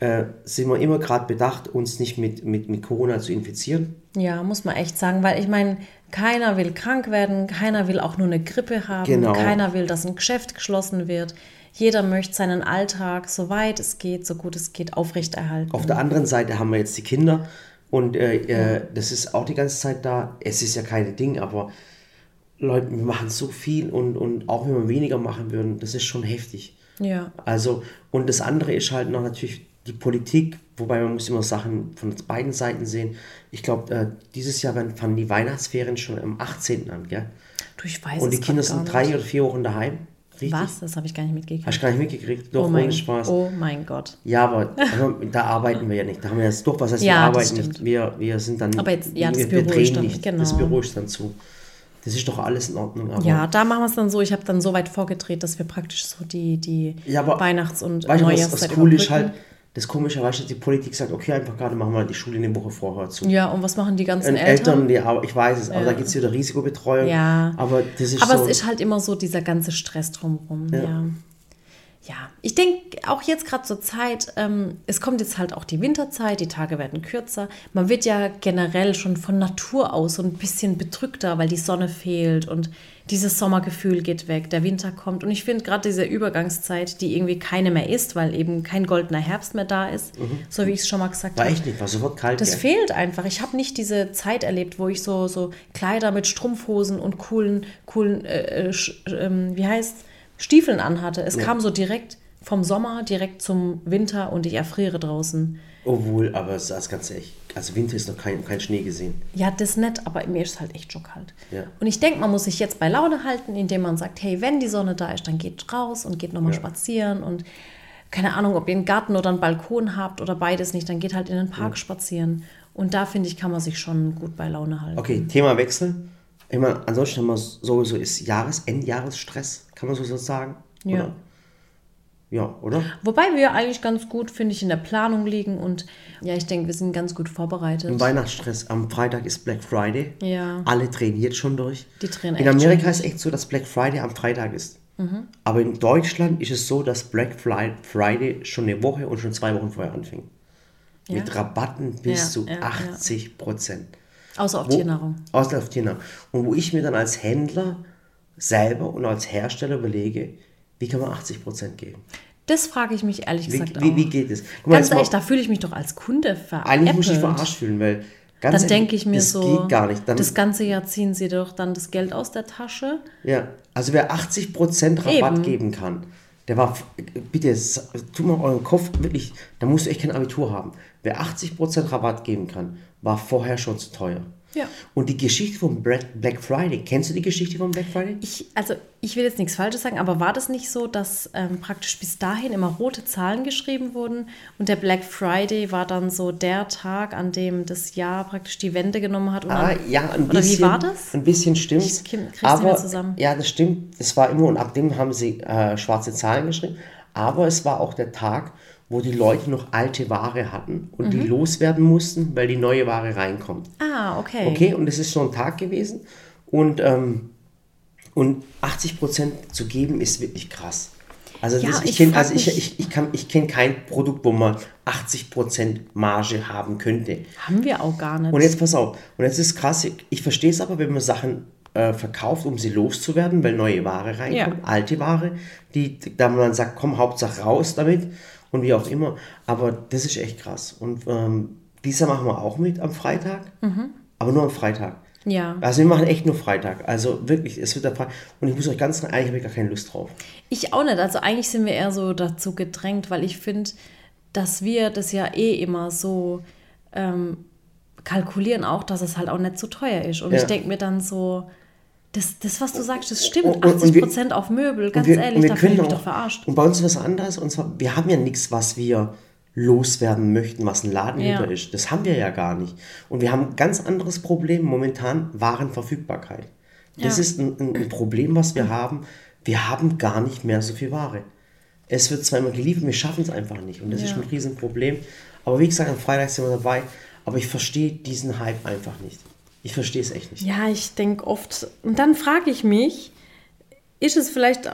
äh, sind wir immer gerade bedacht, uns nicht mit, mit, mit Corona zu infizieren. Ja, muss man echt sagen, weil ich meine, keiner will krank werden, keiner will auch nur eine Grippe haben, genau. keiner will, dass ein Geschäft geschlossen wird. Jeder möchte seinen Alltag, so weit es geht, so gut es geht, aufrechterhalten. Auf der anderen Seite haben wir jetzt die Kinder, und äh, äh, das ist auch die ganze Zeit da. Es ist ja keine Ding, aber Leute, wir machen so viel und, und auch wenn wir weniger machen würden, das ist schon heftig. Ja. Also, und das andere ist halt noch natürlich die Politik, wobei man muss immer Sachen von beiden Seiten sehen. Ich glaube, äh, dieses Jahr fangen die Weihnachtsferien schon am 18. an, gell? Du, ich weiß Und die Kinder sind drei oder vier Wochen daheim. Richtig? Was? Das habe ich gar nicht mitgekriegt. Hast du gar nicht mitgekriegt? Doch, oh mein, ohne Spaß. Oh mein Gott. Ja, aber also, da arbeiten wir ja nicht. Da haben wir jetzt doch, was heißt, ja, wir arbeiten nicht. Wir, wir sind dann. Aber jetzt, ja, das wir, Büro wir ist dann, nicht. genau. Das Büro ist dann zu. Das ist doch alles in Ordnung. ja, da machen wir es dann so. Ich habe dann so weit vorgedreht, dass wir praktisch so die, die ja, aber, Weihnachts- und Neujahrszeit was, was cool ist halt, das Komische war, dass die Politik sagt, okay, einfach gerade machen wir die Schule eine Woche vorher zu. Ja, und was machen die ganzen Eltern? Eltern die, aber ich weiß es, ja. aber da gibt es wieder Risikobetreuung. Ja. Aber, das ist aber so, es ist halt immer so dieser ganze Stress drumherum. Ja. ja. Ja, ich denke auch jetzt gerade zur Zeit, ähm, es kommt jetzt halt auch die Winterzeit, die Tage werden kürzer. Man wird ja generell schon von Natur aus so ein bisschen bedrückter, weil die Sonne fehlt und dieses Sommergefühl geht weg, der Winter kommt. Und ich finde gerade diese Übergangszeit, die irgendwie keine mehr ist, weil eben kein goldener Herbst mehr da ist, mhm. so wie ich es schon mal gesagt habe. War echt nicht, war sofort kalt. Das ja. fehlt einfach. Ich habe nicht diese Zeit erlebt, wo ich so, so Kleider mit Strumpfhosen und coolen, coolen, äh, äh, äh, wie heißt Stiefeln anhatte. Es ja. kam so direkt vom Sommer direkt zum Winter und ich erfriere draußen. Obwohl, aber es ist ganz ehrlich, also Winter ist noch kein, kein Schnee gesehen. Ja, das nett, aber mir ist es halt echt schon kalt. Ja. Und ich denke, man muss sich jetzt bei Laune halten, indem man sagt, hey, wenn die Sonne da ist, dann geht raus und geht nochmal ja. spazieren und keine Ahnung, ob ihr einen Garten oder einen Balkon habt oder beides nicht, dann geht halt in den Park ja. spazieren. Und da finde ich, kann man sich schon gut bei Laune halten. Okay, Thema Wechsel. Ich meine, ansonsten haben wir sowieso ist Jahres, Endjahresstress, kann man so sagen. Ja. Oder? Ja, oder? Wobei wir eigentlich ganz gut, finde ich, in der Planung liegen und ja, ich denke, wir sind ganz gut vorbereitet. Im Weihnachtsstress. Am Freitag ist Black Friday. Ja. Alle drehen jetzt schon durch. Die drehen In Amerika ist echt so, dass Black Friday am Freitag ist. Mhm. Aber in Deutschland ist es so, dass Black Friday schon eine Woche und schon zwei Wochen vorher anfängt. Ja. Mit Rabatten bis ja, zu ja, 80 Prozent. Außer auf wo, Tiernahrung. Außer auf Tiernahrung. Und wo ich mir dann als Händler selber und als Hersteller überlege, wie kann man 80 Prozent geben? Das frage ich mich ehrlich gesagt wie, wie, wie geht es? Ganz ehrlich, da fühle ich mich doch als Kunde verarscht. Eigentlich muss ich verarscht fühlen, weil ganz Dann denke ich mir das so, geht gar nicht. Dann, das ganze Jahr ziehen sie doch dann das Geld aus der Tasche. Ja, also wer 80 Prozent Rabatt Eben. geben kann, der war, bitte, tu mal euren Kopf wirklich, da musst du echt kein Abitur haben. Wer 80 Prozent Rabatt geben kann, war vorher schon zu teuer. Ja. Und die Geschichte vom Black Friday, kennst du die Geschichte vom Black Friday? Ich, also ich will jetzt nichts Falsches sagen, aber war das nicht so, dass ähm, praktisch bis dahin immer rote Zahlen geschrieben wurden und der Black Friday war dann so der Tag, an dem das Jahr praktisch die Wende genommen hat? ah, dann, ja, ein oder bisschen. wie war das? Ein bisschen stimmt. Ich krieg's aber, zusammen. Ja, das stimmt. Es war immer und ab dem haben sie äh, schwarze Zahlen geschrieben. Aber es war auch der Tag, wo die Leute noch alte Ware hatten und mhm. die loswerden mussten, weil die neue Ware reinkommt. Ah, okay. Okay, und es ist so ein Tag gewesen. Und, ähm, und 80 Prozent zu geben ist wirklich krass. Also, Ja, das, ich ich kenne also ich, ich, ich, kann- ich kenn kein Produkt, wo man 80 Prozent Marge haben könnte. Haben wir auch gar nicht. Und jetzt pass auf, und jetzt ist krass, ich, verstehe es aber, wenn man Sachen äh, verkauft, um sie loszuwerden, weil neue Ware reinkommt, Ja. alte Ware, die, da man sagt, komm, Hauptsache raus damit und wie auch immer. Aber das ist echt krass. Und ähm, dieser machen wir auch mit am Freitag, aber nur am Freitag. ja. Also wir machen echt nur Freitag. Also wirklich, es wird der Freitag. Und ich muss euch ganz eigentlich habe ich gar keine Lust drauf. Ich auch nicht. Also eigentlich sind wir eher so dazu gedrängt, weil ich finde, dass wir das ja eh immer so ähm, kalkulieren auch, dass es halt auch nicht so teuer ist. Und Ja. ich denke mir dann so, das, das, was du sagst, das stimmt. Und- und- und 80 wir- Prozent auf Möbel, ganz wir, ehrlich, da fühle ich können mich doch verarscht. Und bei uns ist was anderes. Und zwar, wir haben ja nichts, was wir loswerden möchten, was ein Ladenhüter Ja. ist. Das haben wir ja gar nicht. Und wir haben ein ganz anderes Problem momentan, Warenverfügbarkeit. Das Ja. ist ein, ein, Problem, was wir haben. Wir haben gar nicht mehr so viel Ware. Es wird zwar immer geliefert, wir schaffen es einfach nicht. Und das ist Ja. ein Riesenproblem. Aber wie gesagt, am Freitag sind wir dabei. Aber ich verstehe diesen Hype einfach nicht. Ich verstehe es echt nicht. Ja, ich denke oft, und dann frage ich mich, ist es vielleicht,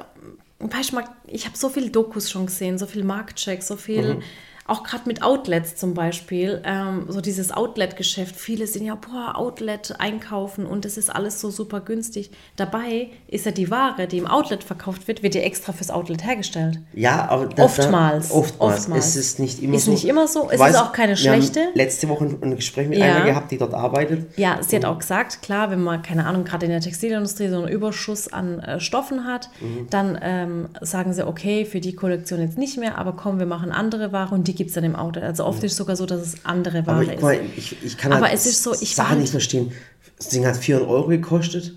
weißt du ich habe so viele Dokus schon gesehen, so viel Marktchecks, so viel, Mhm. Auch gerade mit Outlets zum Beispiel, ähm, so dieses Outlet-Geschäft. Viele sind ja, boah, Outlet einkaufen und das ist alles so super günstig. Dabei ist ja die Ware, die im Outlet verkauft wird, wird ja extra fürs Outlet hergestellt. Ja, aber da, Oftmals. Da, oftmals. Oftmals. Es ist nicht immer Ist so. nicht immer so. Es ist auch keine schlechte. letzte Woche ein Gespräch mit Ja. einer gehabt, die dort arbeitet. Ja, sie hat auch gesagt, klar, wenn man, keine Ahnung, gerade in der Textilindustrie so einen Überschuss an äh, Stoffen hat, Mhm. dann ähm, sagen sie, okay, für die Kollektion jetzt nicht mehr, aber komm, wir machen andere Ware und die gibt es dann im Outlet. Also oft ist es sogar so, dass es andere Aber Ware ich, ist. mal, ich, ich kann Aber halt es ist so, ich Sachen nicht verstehen. Das Ding hat 400 Euro gekostet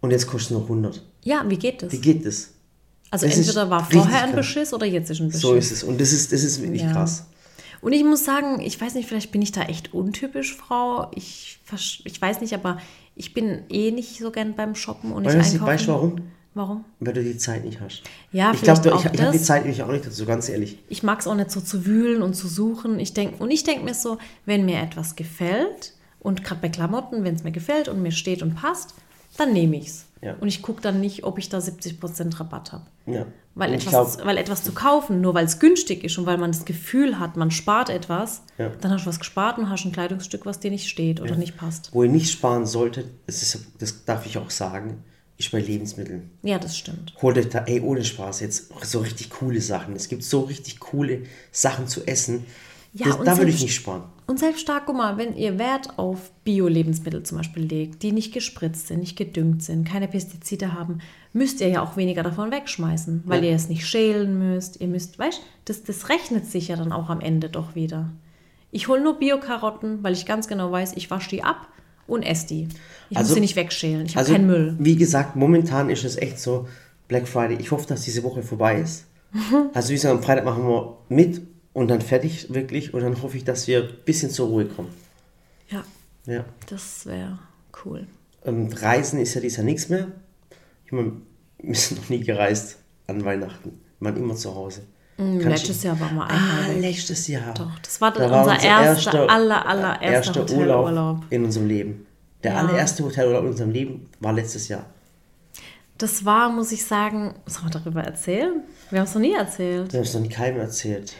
und jetzt kostet es noch 100. Ja, wie geht das? Wie geht das? also das entweder war vorher ein. Beschiss oder jetzt ist ein Beschiss. So ist es. Und das ist, das ist wirklich Ja. krass. Und ich muss sagen, ich weiß nicht, vielleicht bin ich da echt untypisch, Frau. Ich, ich weiß nicht, aber ich bin eh nicht so gern beim Shoppen und Weißt du, einkaufen. weißt du warum? Warum? Weil du die Zeit nicht hast. Ja, ich glaube, ich, ich habe die. Zeit nämlich auch nicht dazu, ganz ehrlich. Ich mag es auch nicht so zu wühlen und zu suchen. Ich denk, und ich denke mir so, wenn mir etwas gefällt und gerade bei Klamotten, wenn es mir gefällt und mir steht und passt, dann nehme ich es. Ja. Und ich gucke dann nicht, ob ich da 70% Rabatt habe. Ja. Weil etwas, glaub- weil etwas zu kaufen, nur weil es günstig ist und weil man das Gefühl hat, man spart etwas, Ja. dann hast du was gespart und hast ein Kleidungsstück, was dir nicht steht oder nicht passt. Wo ihr nicht sparen solltet, das, ist, das darf ich auch sagen, ist bei Lebensmitteln. Ja, das stimmt. Holt euch da, ey, ohne Spaß, jetzt so richtig coole Sachen. Es gibt so richtig coole Sachen zu essen. Ja, das, und da würde ich nicht sparen. Und selbst stark, guck mal, wenn ihr Wert auf Bio-Lebensmittel zum Beispiel legt, die nicht gespritzt sind, nicht gedüngt sind, keine Pestizide haben, müsst ihr ja auch weniger davon wegschmeißen, weil Ja. ihr es nicht schälen müsst. Ihr müsst, weißt das, das rechnet sich ja dann auch am Ende doch wieder. Ich hole nur Bio-Karotten, weil ich ganz genau weiß, ich wasche die ab und esse die. Ich Also- muss sie nicht wegschälen. Ich habe Also, keinen Müll. wie gesagt, momentan ist es echt so, Black Friday, ich hoffe, dass diese Woche vorbei ist. Also wie gesagt, am Freitag machen wir mit und dann fertig wirklich und dann hoffe ich, dass wir ein bisschen zur Ruhe kommen. Ja, Ja. das wäre cool. Ähm, Reisen ist ja dieses Jahr nichts mehr. Ich meine, wir sind noch nie gereist an Weihnachten. Wir waren immer zu Hause. Mm, Letztes Jahr waren wir Ah, einmal weg. letztes Jahr. Doch, das war Da unser erster, aller, aller erster erster Urlaub Hotelurlaub. in unserem Leben. Der Ja. allererste Hotelurlaub in unserem Leben war letztes Jahr. Das war, muss ich sagen, soll man darüber erzählen? Wir haben es noch nie erzählt. Wir haben es noch nie keinem erzählt.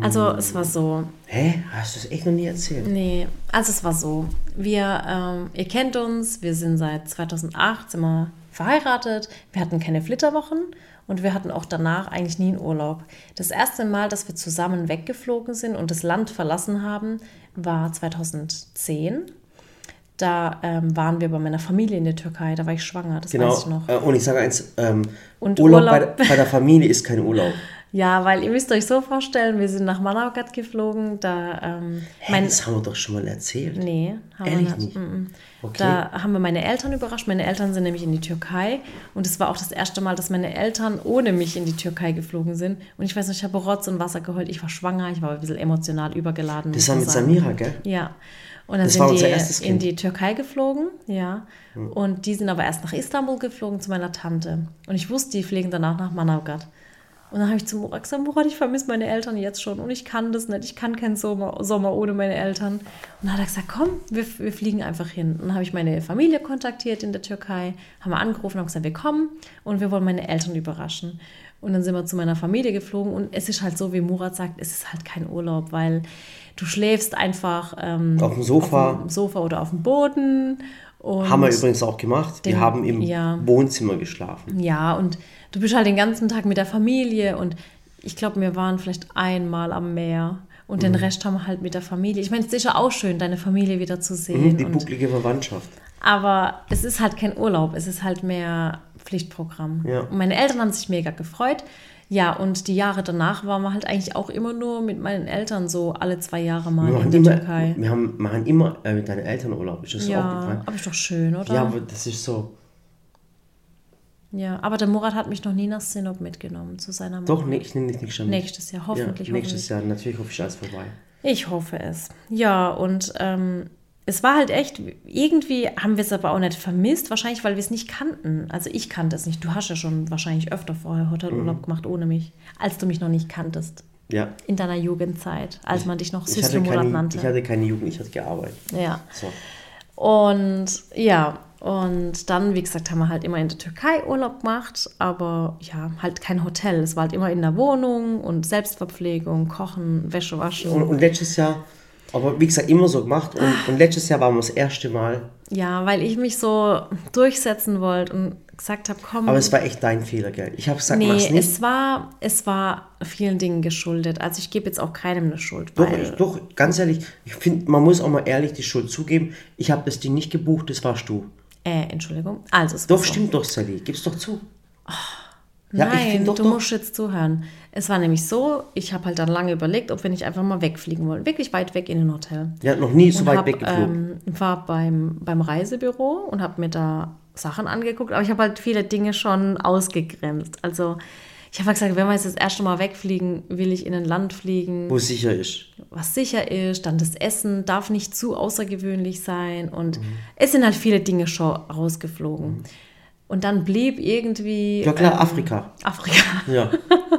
Also es war so, Hä? Hast du es echt noch nie erzählt? nee, also es war so, wir, ähm, ihr kennt uns, wir sind seit 2008 sind wir verheiratet, wir hatten keine Flitterwochen und wir hatten auch danach eigentlich nie einen Urlaub. Das erste Mal, dass wir zusammen weggeflogen sind und das Land verlassen haben, war 2010. Da ähm, waren wir bei meiner Familie in der Türkei, da war ich schwanger, das Genau. weiß ich noch. Äh, Und ich sage eins, ähm, Urlaub, Urlaub- Bei, der- bei der Familie ist kein Urlaub. Ja, weil ihr müsst euch so vorstellen, wir sind nach Manaugat geflogen, da ähm, Hä, mein das haben wir doch schon mal erzählt. Nee, haben Ehrlich wir nicht? nicht. Mm, mm. Okay. Da haben wir meine Eltern überrascht. Meine Eltern sind nämlich in die Türkei und es war auch das erste Mal, dass meine Eltern ohne mich in die Türkei geflogen sind. Und ich weiß nicht, ich habe Rotz und Wasser geheult. Ich war schwanger, ich war ein bisschen emotional übergeladen. Das war mit sagen. Samira, gell? Ja. Und dann Das sind die in die Türkei geflogen, ja. Und die sind aber erst nach Istanbul geflogen zu meiner Tante. Und ich wusste, die fliegen danach nach Manaugat. Und dann habe ich zu Murat gesagt, Murat, ich vermisse meine Eltern jetzt schon und ich kann das nicht. Ich kann keinen Sommer, Sommer ohne meine Eltern. Und dann hat er gesagt, komm, wir, wir fliegen einfach hin. Und dann habe ich meine Familie kontaktiert in der Türkei, haben wir angerufen und gesagt, wir kommen und wir wollen meine Eltern überraschen. Und dann sind wir zu meiner Familie geflogen und es ist halt so, wie Murat sagt, es ist halt kein Urlaub, weil du schläfst einfach ähm, Auf dem Sofa. auf dem Sofa oder auf dem Boden. Haben wir übrigens auch gemacht. Wir Den- haben im ja. Wohnzimmer geschlafen. ja, und du bist halt den ganzen Tag mit der Familie und ich glaube, wir waren vielleicht einmal am Meer und Mhm. den Rest haben wir halt mit der Familie. Ich meine, es ist ja auch schön, deine Familie wieder zu sehen. Mhm, Die bucklige Verwandtschaft. aber es ist halt kein Urlaub, es ist halt mehr Pflichtprogramm. Ja. Und meine Eltern haben sich mega gefreut. Ja, und die Jahre danach waren wir halt eigentlich auch immer nur mit meinen Eltern so alle zwei Jahre mal Wir in der immer, Türkei. wir haben, machen immer äh, mit deinen Eltern Urlaub. Ist das so Ja, aufgefallen? aber ist doch schön, oder? Ja, aber das ist so. Ja, aber der Murat hat mich noch nie nach Sinop mitgenommen zu seiner Mama. Doch, nee, ich nehme dich nicht schon mit. Nächstes Jahr, hoffentlich, Ja, nächstes hoffentlich. Jahr, natürlich hoffe ich alles vorbei. Ich hoffe es. Ja, und ähm, es war halt echt, irgendwie haben wir es aber auch nicht vermisst, wahrscheinlich, weil wir es nicht kannten. Also ich kannte es nicht. Du hast ja schon wahrscheinlich öfter vorher Hotelurlaub Mhm. gemacht ohne mich, als du mich noch nicht kanntest. Ja. In deiner Jugendzeit, als man dich noch Ich Süßle Murat nannte. ich hatte keine Jugend, ich hatte gearbeitet. ja. So. Und ja, und dann, wie gesagt, haben wir halt immer in der Türkei Urlaub gemacht, aber ja, halt kein Hotel. Es war halt immer in der Wohnung und Selbstverpflegung, Kochen, Wäsche waschen. Und, und letztes Jahr, aber wie gesagt, immer so gemacht. Und, und letztes Jahr waren wir das erste Mal. Ja, weil ich mich so durchsetzen wollte und gesagt habe, komm. Aber es war echt dein Fehler, gell? Ich habe gesagt, nee, mach's nicht. es war, es war vielen Dingen geschuldet. Also ich gebe jetzt auch keinem eine Schuld. Doch, ich, doch, ganz ehrlich, ich finde, man muss auch mal ehrlich die Schuld zugeben. Ich habe das Ding nicht gebucht, das warst du. Äh, Entschuldigung. Also es war Doch, so. stimmt doch, Sally. Gib's doch zu. Ja, ich Nein, doch, du doch. musst jetzt zuhören. Es war nämlich so, ich habe halt dann lange überlegt, ob wir nicht einfach mal wegfliegen wollen. Wirklich weit weg in ein Hotel. Ja, noch nie so und weit hab, weggeflogen. ähm, war beim, beim Reisebüro und habe mir da Sachen angeguckt, aber ich habe halt viele Dinge schon ausgegrenzt. Also ich habe gesagt, wenn wir jetzt das erste Mal wegfliegen, will ich in ein Land fliegen, Wo es sicher ist. was sicher ist, dann das Essen darf nicht zu außergewöhnlich sein und Mhm. es sind halt viele Dinge schon rausgeflogen. Und dann blieb irgendwie Ja klar, ähm, Afrika. Afrika, Ja.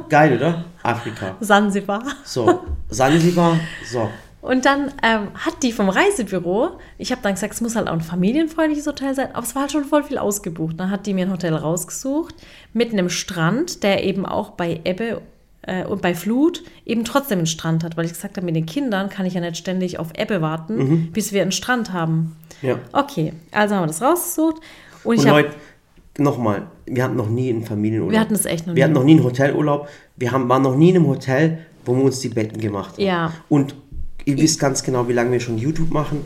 Geil, oder? Afrika. Sansibar. So, Sansibar. So. Und dann ähm, hat die vom Reisebüro, ich habe dann gesagt, es muss halt auch ein familienfreundliches Hotel sein, aber es war halt schon voll viel ausgebucht. Dann hat die mir ein Hotel rausgesucht mit einem Strand, der eben auch bei Ebbe äh, und bei Flut eben trotzdem einen Strand hat, weil ich gesagt habe, mit den Kindern kann ich ja nicht ständig auf Ebbe warten, bis wir einen Strand haben. Ja. Okay, also haben wir das rausgesucht und ich Und habe Leute, nochmal, wir hatten noch nie einen Familienurlaub. Wir hatten es echt noch Wir nie. hatten noch nie einen Hotelurlaub. Wir haben, waren noch nie in einem Hotel, wo wir uns die Betten gemacht haben. Ja. Und ihr wisst ganz genau, wie lange wir schon YouTube machen,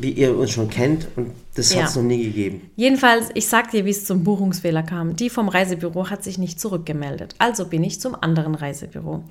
wie ihr uns schon kennt. Und das Ja. hat es noch nie gegeben. Jedenfalls, ich sag dir, wie es zum Buchungsfehler kam. Die vom Reisebüro hat sich nicht zurückgemeldet. Also bin ich zum anderen Reisebüro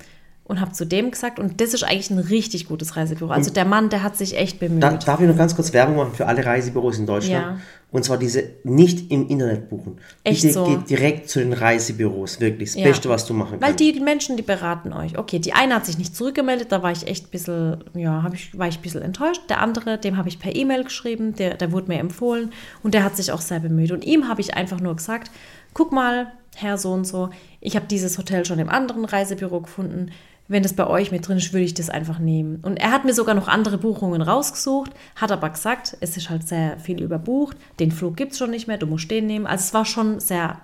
und habe zu dem gesagt, und das ist eigentlich ein richtig gutes Reisebüro. Also der Mann, der hat sich echt bemüht. Da, darf ich noch ganz kurz Werbung machen für alle Reisebüros in Deutschland? Ja. Und zwar diese nicht im Internet buchen. Echt Bitte so? geht direkt zu den Reisebüros. Wirklich das Ja. Beste, was du machen Weil kannst. die Menschen, die beraten euch. Okay, die eine hat sich nicht zurückgemeldet, da war ich echt ein bisschen, ja, ich, war ich ein bisschen enttäuscht. Der andere, dem habe ich per E-Mail geschrieben, der, der wurde mir empfohlen und der hat sich auch sehr bemüht. Und ihm habe ich einfach nur gesagt, guck mal, Herr so und so, ich habe dieses Hotel schon im anderen Reisebüro gefunden. Wenn das bei euch mit drin ist, würde ich das einfach nehmen. Und er hat mir sogar noch andere Buchungen rausgesucht, hat aber gesagt, es ist halt sehr viel überbucht, den Flug gibt es schon nicht mehr, du musst den nehmen. Also es war schon sehr,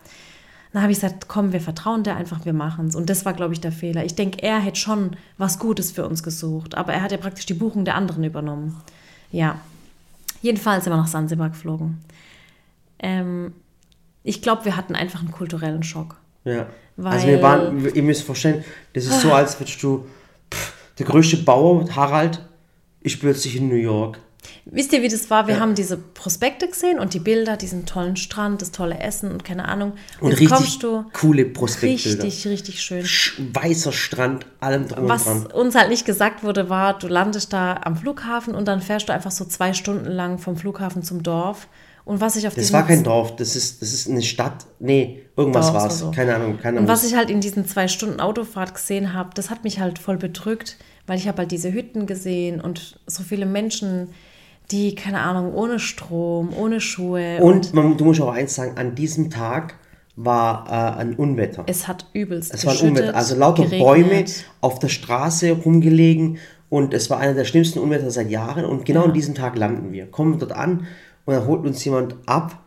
dann habe ich gesagt, komm, wir vertrauen dir einfach, wir machen es. Und das war, glaube ich, der Fehler. Ich denke, er hätte schon was Gutes für uns gesucht, aber er hat ja praktisch die Buchung der anderen übernommen. Ja. Jedenfalls sind wir nach Sansibar geflogen. Ähm, ich glaube, wir hatten einfach einen kulturellen Schock. Ja. Also wir waren, ihr müsst vorstellen, das ist so, als würdest du, pff, der größte Bauer, Harald, ist plötzlich in New York. Wisst ihr, wie das war? Wir Ja. haben diese Prospekte gesehen und die Bilder, diesen tollen Strand, das tolle Essen und keine Ahnung. Und jetzt richtig kommst du coole Prospektbilder. richtig, richtig schön. Sch- Weißer Strand, allem drum Was und dran. uns halt nicht gesagt wurde, war, du landest da am Flughafen und dann fährst du einfach so zwei Stunden lang vom Flughafen zum Dorf. Und was ich auf Das war kein Dorf, das ist, das ist eine Stadt. Nee, irgendwas Dorf, war es. so. Keine Ahnung, keine Und Ahnung. was ich halt in diesen zwei Stunden Autofahrt gesehen habe, das hat mich halt voll bedrückt, weil ich habe halt diese Hütten gesehen und so viele Menschen, die, keine Ahnung, ohne Strom, ohne Schuhe. Und man, du musst auch eins sagen, an diesem Tag war äh, ein Unwetter. es hat übelst Es war ein Unwetter. Also lauter geregnet. Bäume auf der Straße rumgelegen und es war einer der schlimmsten Unwetter seit Jahren und genau an diesem Tag landen wir. Kommen dort an und dann holt uns jemand ab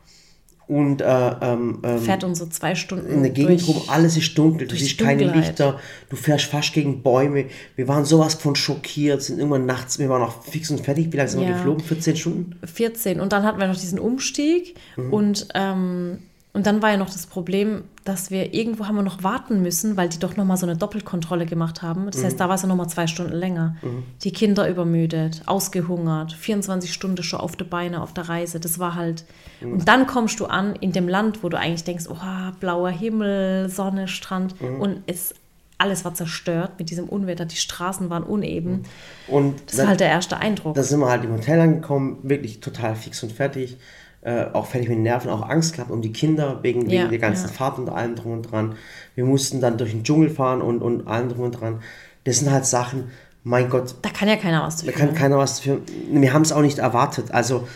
und äh, ähm, ähm, Fährt uns so zwei Stunden in der Gegend durch. rum, alles ist dunkel, du siehst keine. Lichter, du fährst fast gegen Bäume. Wir waren sowas von schockiert, sind irgendwann nachts, wir waren auch fix und fertig. Wie lange sind wir Ja. geflogen? 14 Stunden? 14 und dann hatten wir noch diesen Umstieg Mhm. und, ähm, und dann war ja noch das Problem, dass wir irgendwo haben wir noch warten müssen, weil die doch nochmal so eine Doppelkontrolle gemacht haben. Mhm. Das heißt, da war es ja nochmal zwei Stunden länger. Die Kinder übermüdet, ausgehungert, 24 Stunden schon auf der Beine, auf der Reise. Das war halt. Mhm. Und dann kommst du an in dem Land, wo du eigentlich denkst, oh, blauer Himmel, Sonne, Strand Mhm. und es alles war zerstört mit diesem Unwetter, die Straßen waren uneben. Und Das war halt der erste Eindruck. Da sind wir halt im Hotel angekommen, wirklich total fix und fertig. Äh, auch fertig mit den Nerven, auch Angst gehabt um die Kinder wegen, Ja, wegen der ganzen ja. Fahrt und allem drum und dran. Wir mussten dann durch den Dschungel fahren und, und allem drum und dran. Das sind halt Sachen, mein Gott, da kann ja keiner was da dafür. kann keiner was für. Wir haben es auch nicht erwartet. Also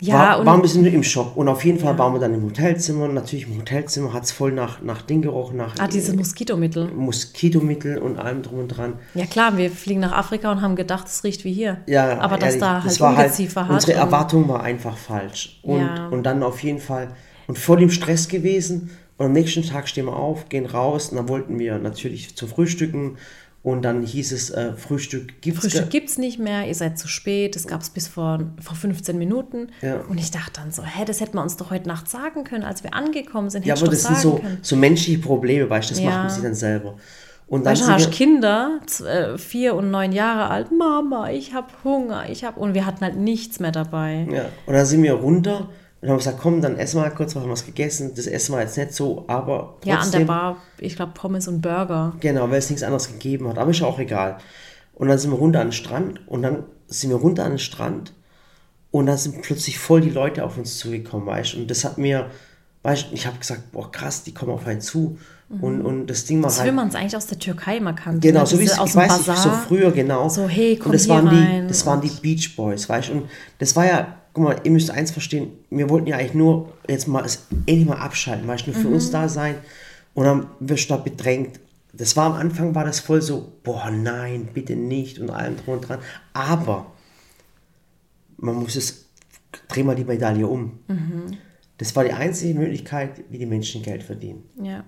ja, war, und war ein bisschen im Schock. Und auf jeden Fall waren wir dann im Hotelzimmer. Natürlich im Hotelzimmer hat es voll nach, nach Ding gerochen, nach ah, diese Moskitomittel. Moskitomittel und allem drum und dran. Ja klar, wir fliegen nach Afrika und haben gedacht, es riecht wie hier. Ja, aber dass ehrlich, da das halt war Ungeziefer hat. Unsere und- Erwartung war einfach falsch. Und, Ja. und dann auf jeden Fall und voll im Stress gewesen. Und am nächsten Tag stehen wir auf, gehen raus. Und dann wollten wir natürlich zu frühstücken. Und dann hieß es, äh, Frühstück gibt's Frühstück ge- gibt es nicht mehr, ihr seid zu spät, das gab es bis vor, vor 15 Minuten. Ja. Und ich dachte dann so, hä, das hätten wir uns doch heute Nacht sagen können, als wir angekommen sind. Ja, aber das sind so, können. so menschliche Probleme, weißt du, das Ja. machen sie dann selber. Und dann Weißt hast wir, Kinder, äh, vier und neun Jahre alt, Mama, ich habe Hunger, ich habe und wir hatten halt nichts mehr dabei. ja, und dann sind wir runter und haben gesagt, komm, dann essen wir mal kurz, was haben wir was gegessen. Das Essen war jetzt nicht so, aber trotzdem, Ja, an der Bar, ich glaube Pommes und Burger. Genau, weil es nichts anderes gegeben hat. Aber ist ja auch egal. Und dann sind wir runter an den Strand und dann sind wir runter an den Strand und dann sind plötzlich voll die Leute auf uns zugekommen, weißt du. Und das hat mir, weißt du, ich habe gesagt, boah krass, die kommen auf einen zu. Und, und das Ding war So wie man es eigentlich aus der Türkei immer kannte. Genau, ne? so wie es, aus ich weiß nicht, so Bazar. früher, genau. So, hey, komm und das hier waren rein die, Das waren die Beach Boys, weißt du. Und das war ja, guck mal, ihr müsst eins verstehen, wir wollten ja eigentlich nur jetzt mal, es endlich mal abschalten, weißt du, nur für Mhm. uns da sein. Und dann wirst du da bedrängt. Das war am Anfang, war das voll so, boah, nein, bitte nicht und allem drum und dran. Aber man muss es, dreh mal die Medaille um. Mhm. Das war die einzige Möglichkeit, wie die Menschen Geld verdienen. Ja.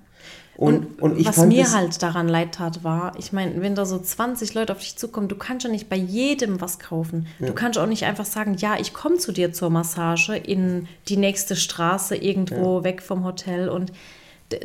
Und, und, ich was mir halt daran leid tat, war, ich meine, wenn da so 20 Leute auf dich zukommen, du kannst ja nicht bei jedem was kaufen. Du kannst auch nicht einfach sagen, ja, ich komme zu dir zur Massage in die nächste Straße irgendwo weg vom Hotel und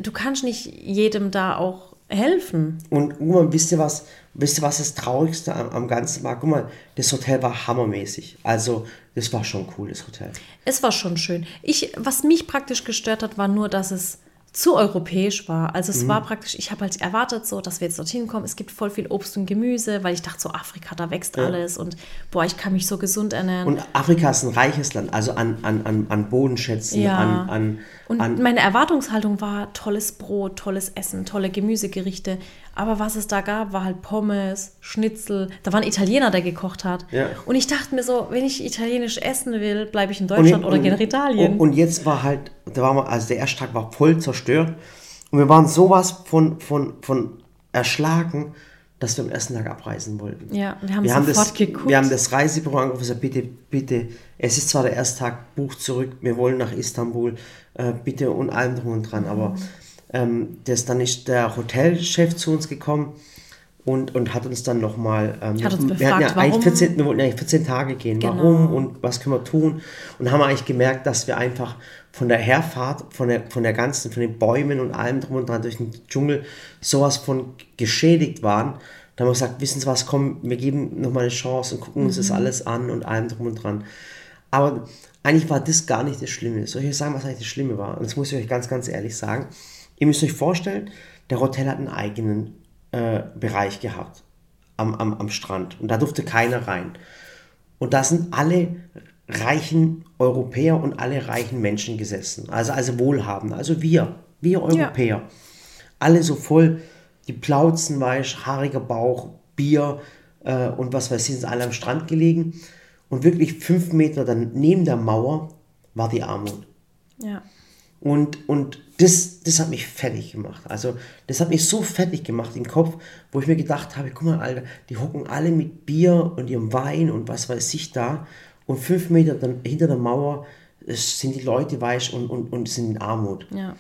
du kannst nicht jedem da auch helfen. Und guck mal, wisst ihr was, wisst ihr was das Traurigste am, am Ganzen war? Guck mal, das Hotel war hammermäßig. Also, das war schon cool, das Hotel. Es war schon schön. Ich, was mich praktisch gestört hat, war nur, dass es zu europäisch war. Also Mhm. es war praktisch, ich habe halt erwartet so, dass wir jetzt dorthin kommen. Es gibt voll viel Obst und Gemüse, weil ich dachte so, Afrika, da wächst alles und boah, ich kann mich so gesund ernähren. Und Afrika ist ein reiches Land, also an, an, an, an Bodenschätzen, Ja. an, an, Und an meine Erwartungshaltung war tolles Brot, tolles Essen, tolle Gemüsegerichte. Aber was es da gab, war halt Pommes, Schnitzel. Da war ein Italiener, der gekocht hat. Ja. Und ich dachte mir so, wenn ich italienisch essen will, bleibe ich in Deutschland oder gehe nach Italien. Und, und jetzt war halt, da waren wir, also der erste Tag war voll zerstört. Und wir waren sowas von, von, von erschlagen, dass wir am ersten Tag abreisen wollten. Ja, wir haben wir haben sofort das, geguckt. Wir haben das Reisebüro angerufen und gesagt, bitte, bitte, es ist zwar der erste Tag, bucht zurück, wir wollen nach Istanbul, äh, bitte und allem drum und dran. Aber ähm, das, dann ist der Hotelchef zu uns gekommen und, und hat uns dann nochmal, ähm, Hat uns wir, hatten ja befragt, eigentlich warum- 14, wir wollten eigentlich 14 Tage gehen, Genau. warum und was können wir tun und haben eigentlich gemerkt, dass wir einfach von der Herfahrt, von der, von der ganzen, von den Bäumen und allem drum und dran durch den Dschungel sowas von geschädigt waren. Da haben wir gesagt, wissen Sie was, komm, wir geben nochmal eine Chance und gucken uns das alles an und allem drum und dran. Aber eigentlich war das gar nicht das Schlimme. Soll ich euch sagen, was eigentlich das Schlimme war? Und das muss ich euch ganz, ganz ehrlich sagen. Ihr müsst euch vorstellen, der Hotel hat einen eigenen äh, Bereich gehabt am, am, am Strand. Und da durfte keiner rein. Und da sind alle reichen Europäer und alle reichen Menschen gesessen. Also, also wohlhabend. Also wir, wir Europäer. Alle so voll, die Plauzen, weiß, haariger Bauch, Bier äh, und was weiß ich, sind alle am Strand gelegen. Und wirklich fünf Meter dann neben der Mauer war die Armut. Ja. Und, und das, das hat mich fertig gemacht. Also, das hat mich so fertig gemacht im Kopf, wo ich mir gedacht habe: guck mal, Alter, die hocken alle mit Bier und ihrem Wein und was weiß ich da. Und fünf Meter dann hinter der Mauer sind die Leute weich und, und, und sind in Armut. Ja.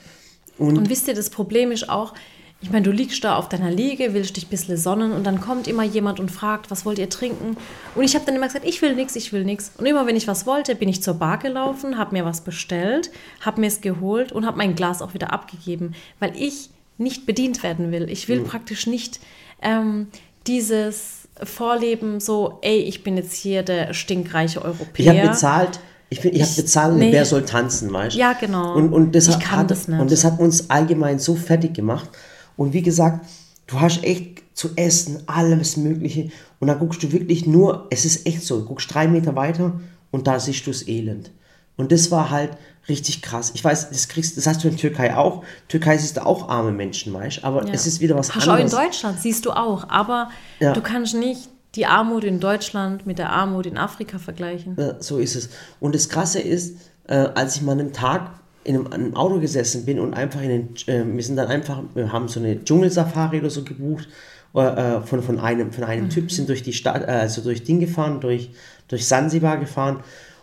Und- Und, wisst ihr, das Problem ist auch, ich meine, du liegst da auf deiner Liege, willst dich ein bisschen sonnen und dann kommt immer jemand und fragt, was wollt ihr trinken? Und ich habe dann immer gesagt, ich will nichts, ich will nichts. Und immer wenn ich was wollte, bin ich zur Bar gelaufen, habe mir was bestellt, habe mir es geholt und habe mein Glas auch wieder abgegeben, weil ich nicht bedient werden will. Ich Mhm. will praktisch nicht ähm, dieses Vorleben so, ey, ich bin jetzt hier der stinkreiche Europäer. Ich habe bezahlt, ich, bin- ich habe Ich- bezahlt, und nee. wer soll tanzen, weißt du? Ja, genau. Und, und, das Ich hat, kann das nicht. und das hat uns allgemein so fertig gemacht. Und wie gesagt, Du hast echt zu essen, alles Mögliche. Und dann guckst du wirklich nur, es ist echt so, du guckst drei Meter weiter und da siehst du das Elend. Und das war halt richtig krass. Ich weiß, das kriegst, das hast du in Türkei auch. Türkei siehst du auch arme Menschen, weißt aber Ja. es ist wieder was Hast du auch in anderes. Deutschland, siehst du auch. Aber Ja. du kannst nicht die Armut in Deutschland mit der Armut in Afrika vergleichen. Ja, so ist es. Und das Krasse ist, äh, als ich mal einen Tag in einem, einem Auto gesessen bin und einfach in den, äh, wir sind dann einfach, wir haben so eine Dschungelsafari oder so gebucht äh, von, von einem, von einem Typ, sind durch die Stadt, äh, also durch Ding gefahren, durch, durch Sansibar gefahren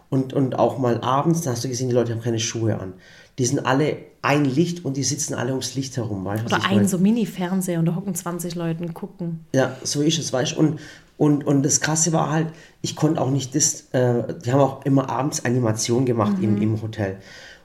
und, und auch mal abends, da hast du gesehen, die Leute haben keine Schuhe an. Die sind alle ein Licht und die sitzen alle ums Licht herum, weißt Oder ein meine? so Mini-Fernseher und da hocken 20 Leute und gucken. Ja, so ist es, weißt du. Und, und, und das Krasse war halt, ich konnte auch nicht das, äh, die haben auch immer abends Animation gemacht im, im Hotel.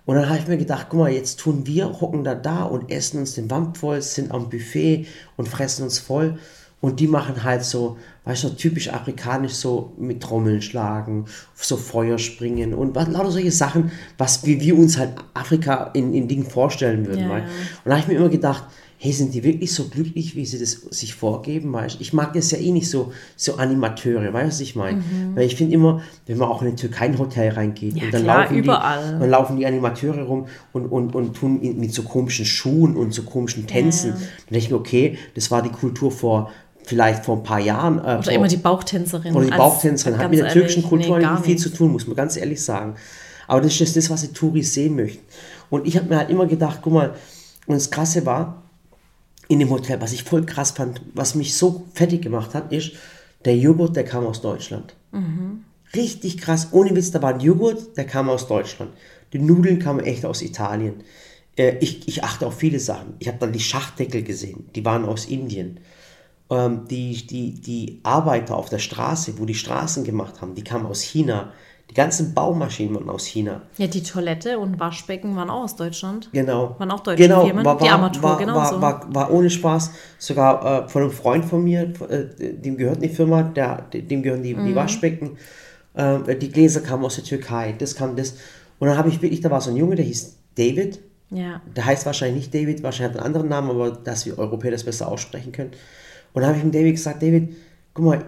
Und dann habe ich mir gedacht, guck mal, jetzt tun wir, hocken da da und essen uns den Wamp voll, sind am Buffet und fressen uns voll. Und die machen halt so, weißt du, typisch afrikanisch so mit Trommeln schlagen, so Feuer springen und was, lauter solche Sachen, was wie wir uns halt Afrika in, in Dingen vorstellen würden. Ja. Und da habe ich mir immer gedacht, hey, sind die wirklich so glücklich, wie sie das sich vorgeben, weißt Ich mag das ja eh nicht so, so Animateure, weißt du, was ich meine? Weil ich finde immer, wenn man auch in ein Türkei-Hotel reingeht Mhm. Ja, und dann klar, laufen überall. die, dann laufen die Animateure rum und, und, und tun mit so komischen Schuhen und so komischen Tänzen. Ja. Dann denke ich mir, okay, das war die Kultur vor, vielleicht vor ein paar Jahren. Äh, Oder vor, immer die Bauchtänzerin. oder die Bauchtänzerin hat mit der ehrlich, türkischen Kultur nee, nicht viel zu tun, muss man ganz ehrlich sagen. Aber das ist das, das was die Touris sehen möchten. Und ich habe mir halt immer gedacht, guck mal, und das Krasse war, in dem Hotel, was ich voll krass fand, was mich so fertig gemacht hat, ist, der Joghurt, der kam aus Deutschland. Richtig krass, ohne Witz, da war ein Joghurt, der kam aus Deutschland. Die Nudeln kamen echt aus Italien. Äh, ich, ich achte auf viele Sachen. Ich habe dann die Schachtdeckel gesehen, die waren aus Indien. Ähm, die, die, die Arbeiter auf der Straße, wo die Straßen gemacht haben, die kamen aus China. Die ganzen Baumaschinen waren aus China. Ja, die Toilette und Waschbecken waren auch aus Deutschland. Genau. Waren auch deutsche genau, Firmen. War, die Armatur war, genauso. War, war, war ohne Spaß sogar äh, von einem Freund von mir, äh, dem gehört die Firma, der, dem gehören die, Mhm. die Waschbecken. Äh, die Gläser kamen aus der Türkei, das kam das. Und dann habe ich wirklich, da war so ein Junge, der hieß David. ja. Der heißt wahrscheinlich nicht David, wahrscheinlich hat einen anderen Namen, aber dass wir Europäer das besser aussprechen können. Und dann habe ich dem David gesagt, David, guck mal,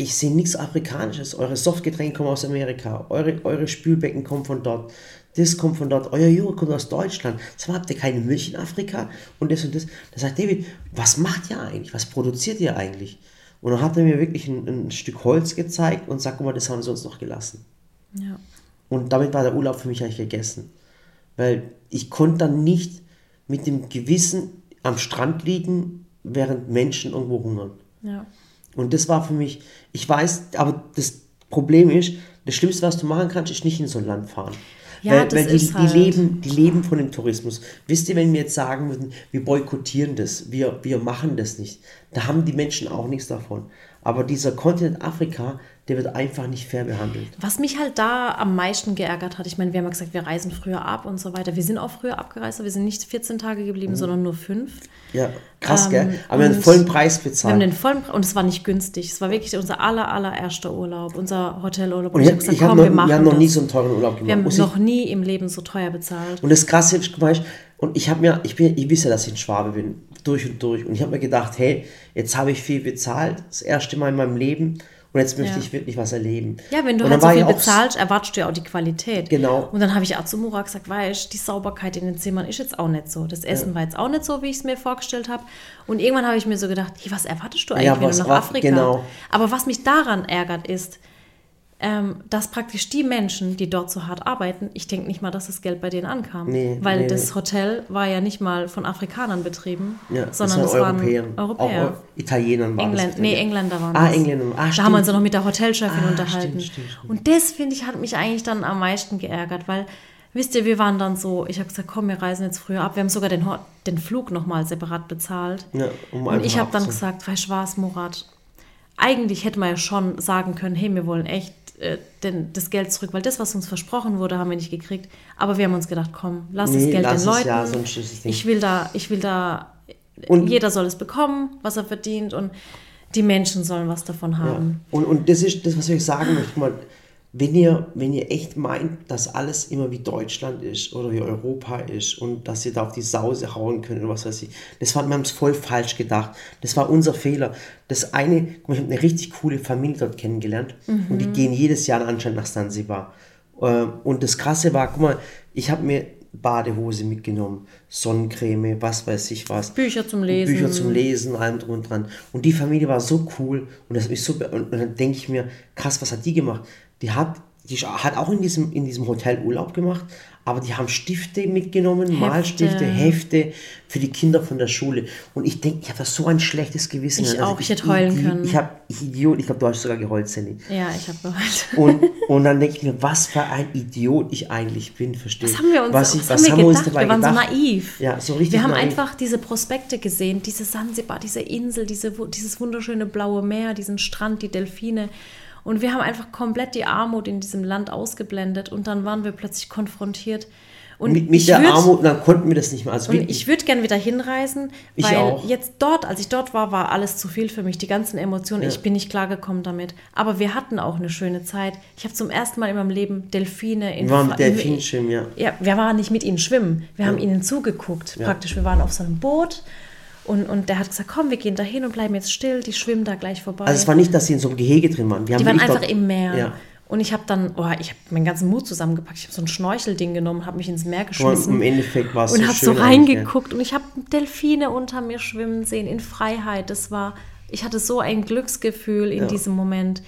ich sehe nichts Afrikanisches. Eure Softgetränke kommen aus Amerika, eure, eure Spülbecken kommen von dort, das kommt von dort, euer Joghurt kommt aus Deutschland. Sag mal, habt ihr keine Milch in Afrika? Und das und das. Da sagt David, was macht ihr eigentlich? Was produziert ihr eigentlich? Und dann hat er mir wirklich ein, ein Stück Holz gezeigt und sagt, guck mal, das haben sie uns noch gelassen. ja. Und damit war der Urlaub für mich eigentlich gegessen. Weil ich konnte dann nicht mit dem Gewissen am Strand liegen, während Menschen irgendwo hungern. ja. Und das war für mich, ich weiß, aber das Problem ist, das Schlimmste, was du machen kannst, ist nicht in so ein Land fahren. Ja, weil, das weil die, ist die, halt- leben, die leben von dem Tourismus. Wisst ihr, wenn wir jetzt sagen würden, wir boykottieren das, wir, wir machen das nicht, da haben die Menschen auch nichts davon. Aber dieser Kontinent Afrika, der wird einfach nicht fair behandelt. Was mich halt da am meisten geärgert hat, ich meine, wir haben ja gesagt, wir reisen früher ab und so weiter. Wir sind auch früher abgereist, aber wir sind nicht 14 Tage Mhm. geblieben, sondern nur fünf. Ja, krass, Ähm, gell? Aber wir haben den und vollen Preis Wir haben bezahlt. den vollen Pre- und es war nicht günstig. Es war wirklich unser aller, allererster Urlaub, unser Hotelurlaub. Und ich, hab hab, ich hab noch, wir haben noch nie so einen teuren Urlaub Wir gemacht. haben Muss ich, noch nie im Leben so teuer bezahlt. und das Krasse ist, ich- und ich habe mir, ich bin, ich wisse, dass ich ein Schwabe bin, durch und durch. Und ich habe mir gedacht, hey, jetzt habe ich viel bezahlt, das erste Mal in meinem Leben. Und jetzt möchte Ja. ich wirklich was erleben. Ja, wenn du halt so viel bezahlst, erwartest du ja auch die Qualität. Genau. Und dann habe ich auch zu Murat gesagt, weißt die Sauberkeit in den Zimmern ist jetzt auch nicht so. Das Essen war jetzt auch nicht so, wie ich es mir vorgestellt habe. Und irgendwann habe ich mir so gedacht, hey, was erwartest du eigentlich, Ja, wenn du nach war- Afrika? genau. Aber was mich daran ärgert, ist, ähm, dass praktisch die Menschen, die dort so hart arbeiten, ich denke nicht mal, dass das Geld bei denen ankam. Nee, weil nee, das. Hotel war ja nicht mal von Afrikanern betrieben, ja, sondern das das waren waren Europäer. Auch Italienern waren England, das. nee, Engländer waren Ah, das. Engländer. Ah, da stimmt. haben wir uns ja noch mit der Hotelchefin Ah, unterhalten. stimmt, stimmt. Und das, finde ich, hat mich eigentlich dann am meisten geärgert, weil, wisst ihr, wir waren dann so, ich habe gesagt, komm, wir reisen jetzt früher ab. Wir haben sogar den, Ho- den Flug nochmal separat bezahlt. Ja, um Und ich habe dann gesagt, weißt du was, Murat, eigentlich hätte man ja schon sagen können, hey, wir wollen echt äh, denn das Geld zurück, weil das, was uns versprochen wurde, haben wir nicht gekriegt. Aber wir haben uns gedacht, komm, lass das Nee, Geld lass den Leuten. ja, ist das Ding. ich will da, ich will da, Und- jeder soll es bekommen, was er verdient und die Menschen sollen was davon Ja. haben. Und, und das ist das, was ich sagen möchte. Guck Mal, wenn ihr, wenn ihr echt meint, dass alles immer wie Deutschland ist oder wie Europa ist und dass ihr da auf die Sause hauen könnt oder was weiß ich, das war, wir haben es voll falsch gedacht. Das war unser Fehler. Das eine, ich habe eine richtig coole Familie dort kennengelernt und die gehen jedes Jahr anscheinend nach Zanzibar. Ähm, Und das Krasse war, guck mal, ich habe mir Badehose mitgenommen, Sonnencreme, was weiß ich was. Bücher zum Lesen. Bücher zum Lesen, allem drum und dran. Und die Familie war so cool und das mich so und dann denke ich mir, krass, was hat die gemacht? Die hat die hat auch in diesem, in diesem Hotel Urlaub gemacht, aber die haben Stifte mitgenommen, Malstifte, Hefte für die Kinder von der Schule. Und ich denke, ich habe so ein schlechtes Gewissen. Ich Also auch, ich hätte heulen ich, können. Ich habe, ich Idiot, ich glaube, du hast sogar geheult, Sally. Ja, ich habe geheult. Und, und dann denke ich mir, was für ein Idiot ich eigentlich bin, verstehst Was haben wir uns, was, ich, was was haben wir uns gedacht? dabei Wir waren gedacht? so naiv. Ja, so richtig Wir haben naiv. einfach diese Prospekte gesehen, diese Sansibar, diese Insel, diese, dieses wunderschöne blaue Meer, diesen Strand, die Delfine. Und wir haben einfach komplett die Armut in diesem Land ausgeblendet und dann waren wir plötzlich konfrontiert. Und mit, mit der würd- Armut, dann konnten wir das nicht mehr. Also ich würde gern wieder hinreisen, weil auch. jetzt dort, als ich dort war, war alles zu viel für mich, die ganzen Emotionen. Ich bin nicht klargekommen damit. Aber wir hatten auch eine schöne Zeit. Ich habe zum ersten Mal in meinem Leben Delfine in wir waren mit Delfin schwimmen, ja. ja, wir waren nicht mit ihnen schwimmen. Wir haben ihnen zugeguckt. Praktisch, wir waren auf so einem Boot und, und der hat gesagt, komm, wir gehen da hin und bleiben jetzt still. Die schwimmen da gleich vorbei. Also es war nicht, dass sie in so einem Gehege drin waren. Wir haben die waren einfach dort- im Meer. Ja. Und ich habe dann, oh, ich habe meinen ganzen Mut zusammengepackt. Ich habe so ein Schnorchelding genommen, habe mich ins Meer Und geschmissen. im Endeffekt war es und so habe so reingeguckt und ich habe Delfine unter mir schwimmen sehen in Freiheit. Das war, ich hatte so ein Glücksgefühl in diesem Moment.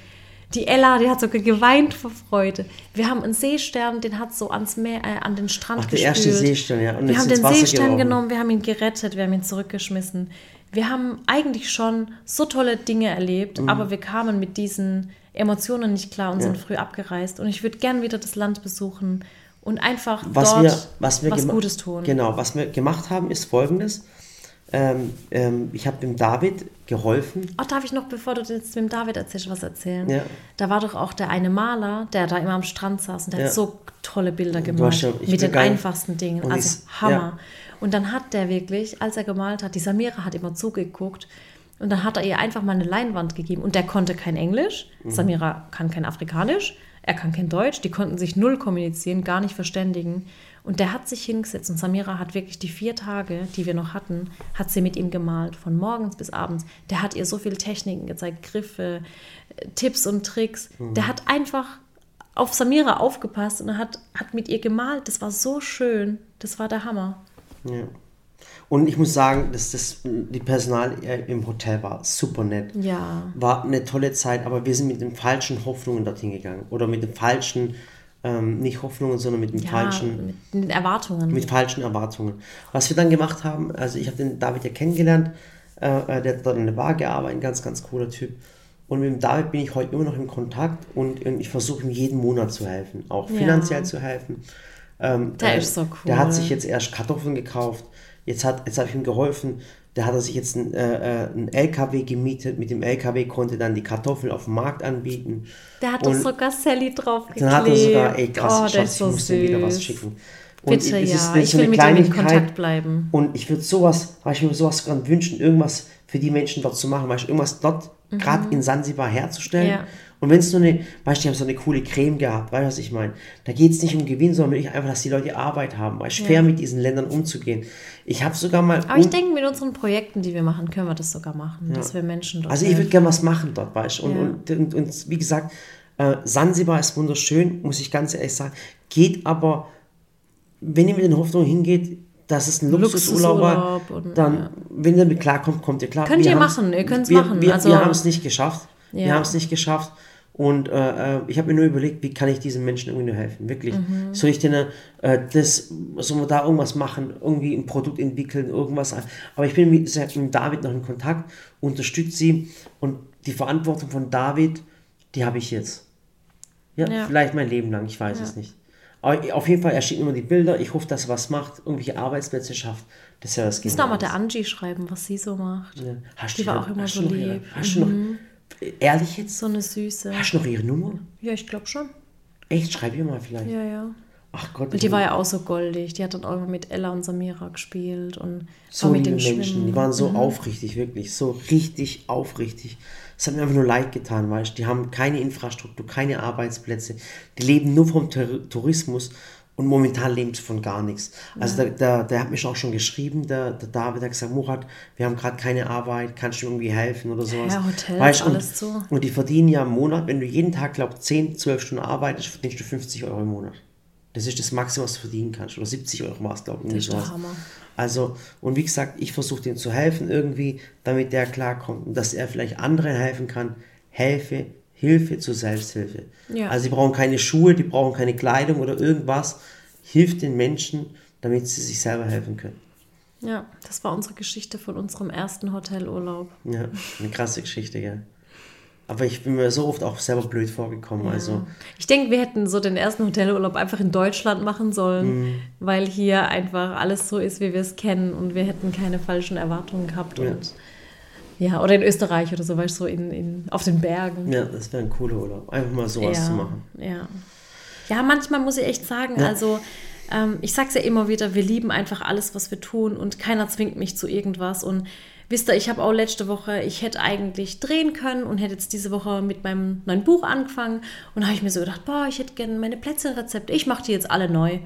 Die Ella, die hat sogar geweint vor Freude. Wir haben einen Seestern, den hat so ans Meer, äh, an den Strand Ach, der gespült. erste Seestern, ja. Und wir haben den Wasser Seestern geworfen. genommen, wir haben ihn gerettet, wir haben ihn zurückgeschmissen. Wir haben eigentlich schon so tolle Dinge erlebt, Mhm. aber wir kamen mit diesen Emotionen nicht klar und sind früh abgereist. Und ich würde gern wieder das Land besuchen und einfach was dort wir, was wir was Gutes tun. Genau, was wir gemacht haben, ist folgendes. Ähm, ähm, ich habe dem David geholfen. Oh, darf ich noch, bevor du jetzt mit dem David erzählst, was erzählen? Ja. Da war doch auch der eine Maler, der da immer am Strand saß und der Ja. hat so tolle Bilder ja- ich mit den einfachsten Dingen. Also ist- Hammer. ja. Und dann hat der wirklich, als er gemalt hat, die Samira hat immer zugeguckt und dann hat er ihr einfach mal eine Leinwand gegeben und der konnte kein Englisch. Mhm. Samira kann kein Afrikanisch. Er kann kein Deutsch. Die konnten sich null kommunizieren, gar nicht verständigen. Und der hat sich hingesetzt und Samira hat wirklich die vier Tage, die wir noch hatten, hat sie mit ihm gemalt, von morgens bis abends. Der hat ihr so viele Techniken gezeigt, Griffe, äh, Tipps und Tricks. Der hat einfach auf Samira aufgepasst und hat, hat mit ihr gemalt. Das war so schön. Das war der Hammer. Ja. Und ich muss sagen, dass das, die Personal im Hotel war super nett. Ja. War eine tolle Zeit, aber wir sind mit den falschen Hoffnungen dorthin gegangen. Oder mit den falschen, ähm, nicht Hoffnungen, sondern mit den Ja, falschen mit Erwartungen. mit falschen Erwartungen. Was wir dann gemacht haben, also ich habe den David ja kennengelernt, äh, äh, der hat dort in der Bar gearbeitet, ein ganz, ganz cooler Typ. Und mit dem David bin ich heute immer noch in Kontakt und, und ich versuche ihm jeden Monat zu helfen, auch Ja. finanziell zu helfen. Ähm, Der äh, ist so Der cool. hat sich jetzt erst Kartoffeln gekauft, jetzt, hat, jetzt habe ich ihm geholfen, der hat er sich jetzt einen, äh, äh, einen LKW gemietet, mit dem LKW konnte dann die Kartoffeln auf dem Markt anbieten. Der hat Und doch sogar Sally draufgeklebt. Dann hat er sogar, ey krass, oh, Schatz, ist ich so muss dir wieder was schicken. Bitte, es ja. ist- ist Ich so will mit ihm in. Kontakt bleiben. Und ich würde sowas, ich mir sowas sogar wünschen, irgendwas für die Menschen dort zu machen, weißt du, irgendwas dort gerade in Sansibar herzustellen. Mhm. Ja. Und wenn es nur eine, weißt du, die haben so eine coole Creme gehabt, weißt du, was ich meine? Da geht es nicht um Gewinn, sondern wirklich einfach, dass die Leute Arbeit haben, weißt du, fair mit diesen Ländern umzugehen. Ich habe sogar mal. Aber ich denke, mit unseren Projekten, die wir machen, können wir das sogar machen, dass wir Menschen dort Also ich würde gerne was machen dort, weißt du? Und, Ja. und, und, und wie gesagt, äh, Sansibar ist wunderschön, muss ich ganz ehrlich sagen. Geht aber, wenn ihr mit den Hoffnungen hingeht, dass es ein Luxusurlaub war, dann, ja. wenn ihr damit klarkommt, kommt ihr klar. Könnt Wir ihr machen, ihr könnt's wir, machen. Wir, Also- wir haben es nicht geschafft. Wir Ja. haben es nicht geschafft. Und äh, äh, ich habe mir nur überlegt, wie kann ich diesen Menschen irgendwie nur helfen? Wirklich. Mhm. Soll ich denen äh, das, soll man da irgendwas machen, irgendwie ein Produkt entwickeln, irgendwas? Aber ich bin mit, mit David noch in Kontakt, unterstütze sie und die Verantwortung von David, die habe ich jetzt. Ja, Ja. vielleicht mein Leben lang, ich weiß es nicht. Aber auf jeden Fall, er schickt immer die Bilder. Ich hoffe, dass er was macht, irgendwelche Arbeitsplätze schafft. Das ist ja das Müssen auch mal der Angie schreiben, was sie so macht. Ja. Hast Die du war auch immer so lieb. Mhm. Hast du noch, ehrlich jetzt? So eine Süße. Hast du noch ihre Nummer? Ja, ich glaube schon. Echt, schreib ihr mal vielleicht. Ja, ja. Ach Gott. Und die war ja auch so goldig. Die hat dann auch immer mit Ella und Samira gespielt und so mit den Menschen, Schwimmen. die waren so aufrichtig, wirklich, so richtig aufrichtig. Es hat mir einfach nur leid getan, weißt du, die haben keine Infrastruktur, keine Arbeitsplätze, die leben nur vom Tur Tourismus und momentan leben sie von gar nichts. Also der, der, der hat mich auch schon geschrieben, der, der David hat gesagt, Murat, wir haben gerade keine Arbeit, kannst du irgendwie helfen oder sowas. Ja, Hotels, Weißt du, alles und, zu. Und die verdienen ja im Monat, wenn du jeden Tag, glaube 10, 12 Stunden arbeitest, verdienst du 50 Euro im Monat. Das ist das Maximum, was du verdienen kannst. Oder 70 Euro war es, glaube ich. Das ist der. Hammer. Also, und wie gesagt, ich versuche ihm zu helfen irgendwie, damit der klarkommt und dass er vielleicht anderen helfen kann. Helfe, Hilfe zur Selbsthilfe. Ja. Also, die brauchen keine Schuhe, die brauchen keine Kleidung oder irgendwas. Hilft den Menschen, damit sie sich selber helfen können. Ja, das war unsere Geschichte von unserem ersten Hotelurlaub. Ja, eine krasse Geschichte, gell. Aber ich bin mir so oft auch selber blöd vorgekommen. Also, Ich denke, wir hätten so den ersten Hotelurlaub einfach in Deutschland machen sollen, Mhm. weil hier einfach alles so ist, wie wir es kennen und wir hätten keine falschen Erwartungen gehabt. Ja. Und, ja, oder in Österreich oder so, weißt du, so in, in, auf den Bergen. ja, das wäre ein cooler Urlaub. Einfach mal sowas ja, zu machen. Ja. ja, manchmal muss ich echt sagen, Ja. also ähm, ich sag's ja immer wieder, wir lieben einfach alles, was wir tun und keiner zwingt mich zu irgendwas. Und wisst ihr, ich habe auch letzte Woche, ich hätte eigentlich drehen können und hätte jetzt diese Woche mit meinem neuen Buch angefangen. Und da habe ich mir so gedacht, boah, ich hätte gerne meine Plätzchenrezepte, ich mache die jetzt alle neu.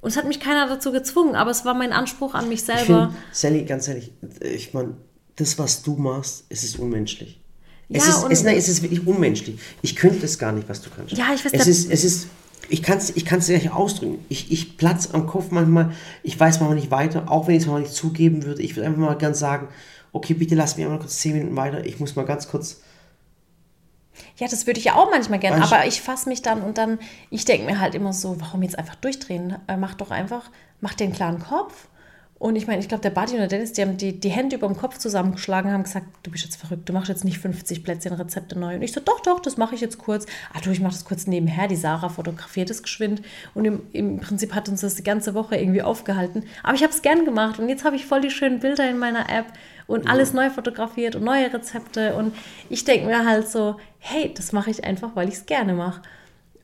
Und es hat mich keiner dazu gezwungen, aber es war mein Anspruch an mich Ich selber. finde, Sally, ganz ehrlich, ich meine, das, was du machst, es ist unmenschlich. es, Ja, ist, und- es, nein, es ist wirklich unmenschlich. Ich könnte das gar nicht, was du kannst. Ja, ich weiß, es ist, es ist, ich kann es ich kann's nicht ausdrücken. Ich, ich platz am Kopf manchmal, ich weiß manchmal nicht weiter, auch wenn ich es mal nicht zugeben würde. Ich würde einfach mal ganz sagen, okay, bitte lass mich einmal kurz 10 Minuten weiter, ich muss mal ganz kurz, Ja, das würde ich ja auch manchmal gern, Weißt du- aber ich fasse mich dann und dann, ich denke mir halt immer so, warum jetzt einfach durchdrehen? Äh, mach doch einfach, mach den klaren Kopf. Und ich meine, ich glaube, der Buddy und der Dennis, die haben die, die Hände über dem Kopf zusammengeschlagen, haben gesagt, du bist jetzt verrückt, du machst jetzt nicht 50 Plätzchenrezepte neu. Und ich so, doch, doch, das mache ich jetzt kurz. Ah du, ich mache das kurz nebenher. Die Sarah fotografiert es geschwind. Und im, im Prinzip hat uns das die ganze Woche irgendwie aufgehalten. Aber ich habe es gern gemacht und jetzt habe ich voll die schönen Bilder in meiner App und alles neu fotografiert und neue Rezepte. Und ich denke mir halt so, hey, das mache ich einfach, weil ich es gerne mache.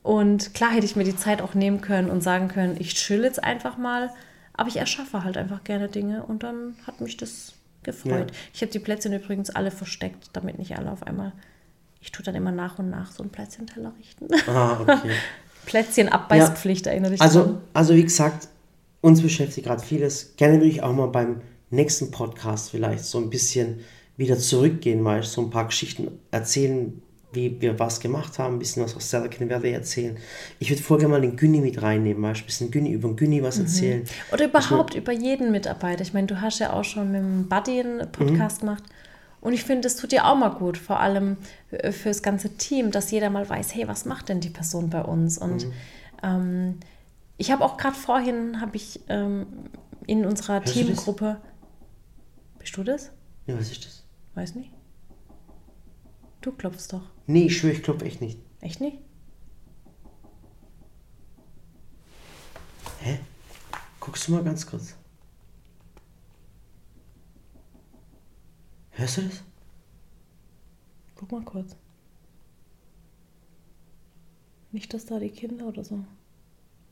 Und klar hätte ich mir die Zeit auch nehmen können und sagen können, ich chill jetzt einfach mal. Aber ich erschaffe halt einfach gerne Dinge und dann hat mich das gefreut. Ja. Ich habe die Plätzchen übrigens alle versteckt, damit nicht alle auf einmal. Ich tue dann immer nach und nach so einen Plätzchenteller richten. ah, okay. Plätzchen-Abbeißpflicht, erinnere dich Also, daran. also wie gesagt, uns beschäftigt gerade vieles. Gerne würde ich auch mal beim nächsten Podcast vielleicht so ein bisschen wieder zurückgehen, mal so ein paar Geschichten erzählen, wie wir was gemacht haben, ein bisschen was aus werde ich erzählen. Ich würde vorher mal den Günni mit reinnehmen, mal ein bisschen Günni, über den Günni was erzählen. Oder überhaupt über jeden Mitarbeiter. Ich meine, du hast ja auch schon mit dem Buddy einen Podcast gemacht. Und ich finde, das tut dir auch mal gut, vor allem äh, für das ganze Team, dass jeder mal weiß, hey, was macht denn die Person bei uns? Und ähm, ich habe auch gerade vorhin, habe ich ähm, in unserer du das? Teamgruppe, bist du das? Ja, was ist das? Weiß nicht. Du klopfst doch. Nee, ich schwöre, ich klopfe echt nicht. Echt nicht? Hä? Guckst du mal ganz kurz. Hörst du das? Guck mal kurz. Nicht, dass da die Kinder oder so.